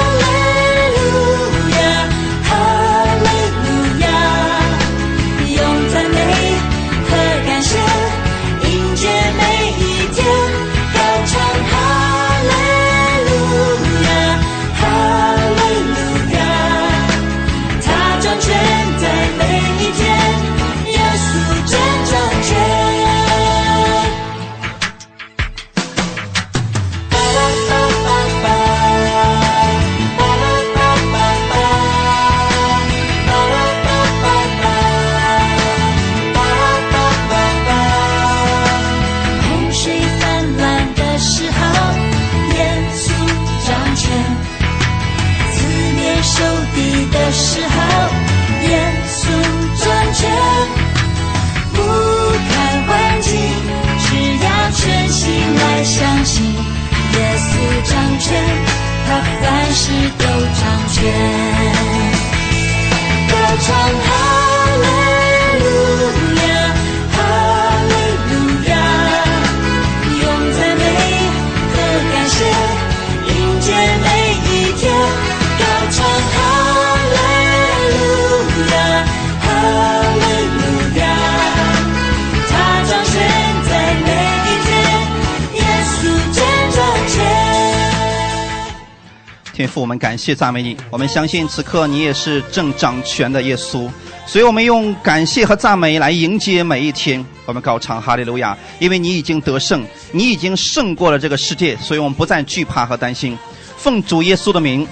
Speaker 1: 我们感谢赞美你，我们相信此刻你也是正掌权的耶稣，所以我们用感谢和赞美来迎接每一天。我们高唱哈利路亚，因为你已经得胜，你已经胜过了这个世界，所以我们不再惧怕和担心。奉主耶稣的名，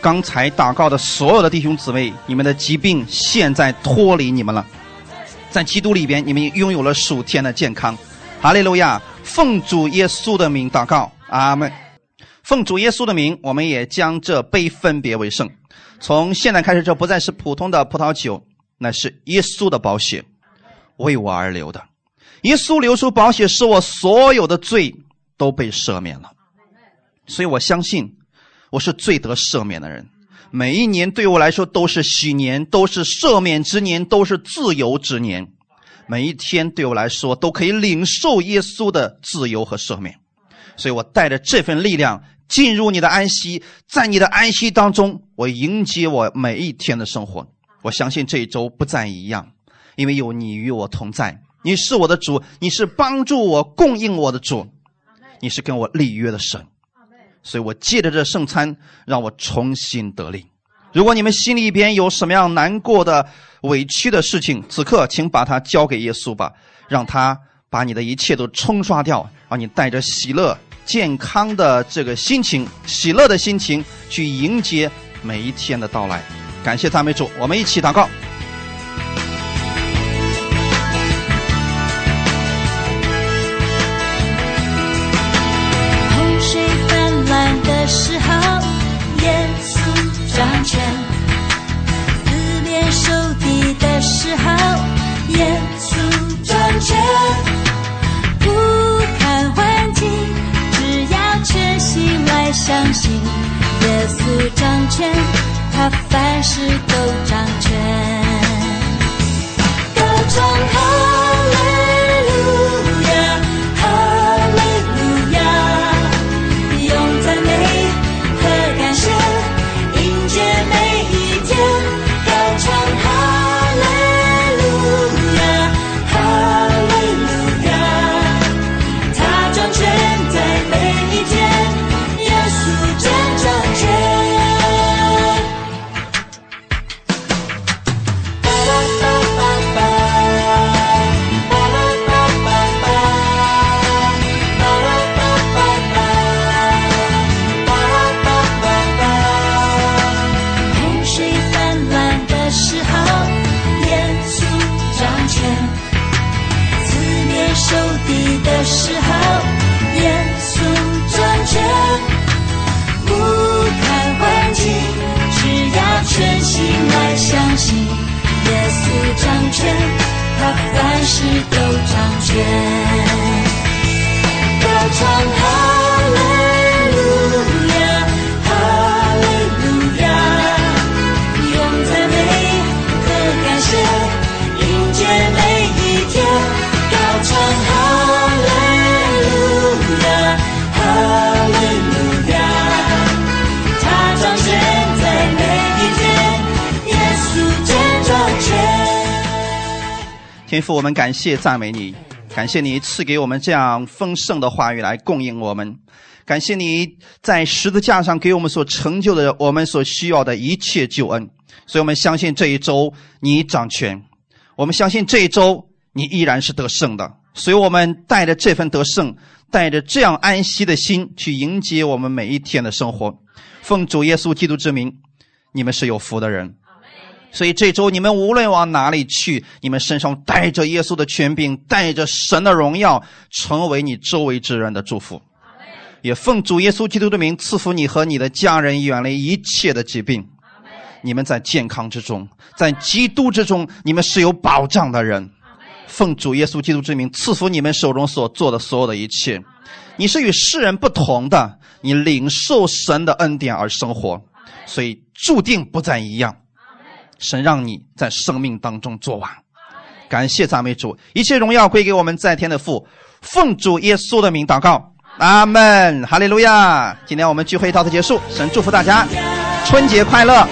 Speaker 1: 刚才祷告的所有的弟兄姊妹，你们的疾病现在脱离你们了，在基督里边，你们拥有了属天的健康。哈利路亚！奉主耶稣的名祷告，阿门。奉主耶稣的名，我们也将这杯分别为圣。从现在开始，这不再是普通的葡萄酒，那是耶稣的宝血，为我而流的。耶稣流出宝血，使我所有的罪都被赦免了。所以我相信，我是罪得赦免的人。每一年对我来说都是喜年，都是赦免之年，都是自由之年。每一天对我来说都可以领受耶稣的自由和赦免。所以我带着这份力量进入你的安息，在你的安息当中，我迎接我每一天的生活。我相信这一周不再一样，因为有你与我同在。你是我的主，你是帮助我、供应我的主，你是跟我立约的神。所以我借着这圣餐，让我重新得力。如果你们心里边有什么样难过的、委屈的事情，此刻请把它交给耶稣吧，让他把你的一切都冲刷掉，让你带着喜乐、健康的这个心情、喜乐的心情去迎接每一天的到来。感谢赞美主，我们一起祷告。
Speaker 2: 相信，耶稣掌权，他凡事都掌权。歌唱哈凡事都掌权。
Speaker 1: 天父，我们感谢赞美你，感谢你赐给我们这样丰盛的话语来供应我们，感谢你在十字架上给我们所成就的我们所需要的一切救恩。所以我们相信这一周你掌权，我们相信这一周你依然是得胜的。所以我们带着这份得胜，带着这样安息的心去迎接我们每一天的生活。奉主耶稣基督之名，你们是有福的人。所以这周你们无论往哪里去，你们身上带着耶稣的权柄，带着神的荣耀，成为你周围之人的祝福。也奉主耶稣基督的名赐福你和你的家人，远离一切的疾病。你们在健康之中，在基督之中，你们是有保障的人。奉主耶稣基督之名赐福你们手中所做的所有的一切。你是与世人不同的，你领受神的恩典而生活，所以注定不再一样。神让你在生命当中做完。感谢赞美主，一切荣耀归给我们在天的父。奉主耶稣的名祷告，阿门，哈利路亚。今天我们聚会到此结束，神祝福大家，春节快乐。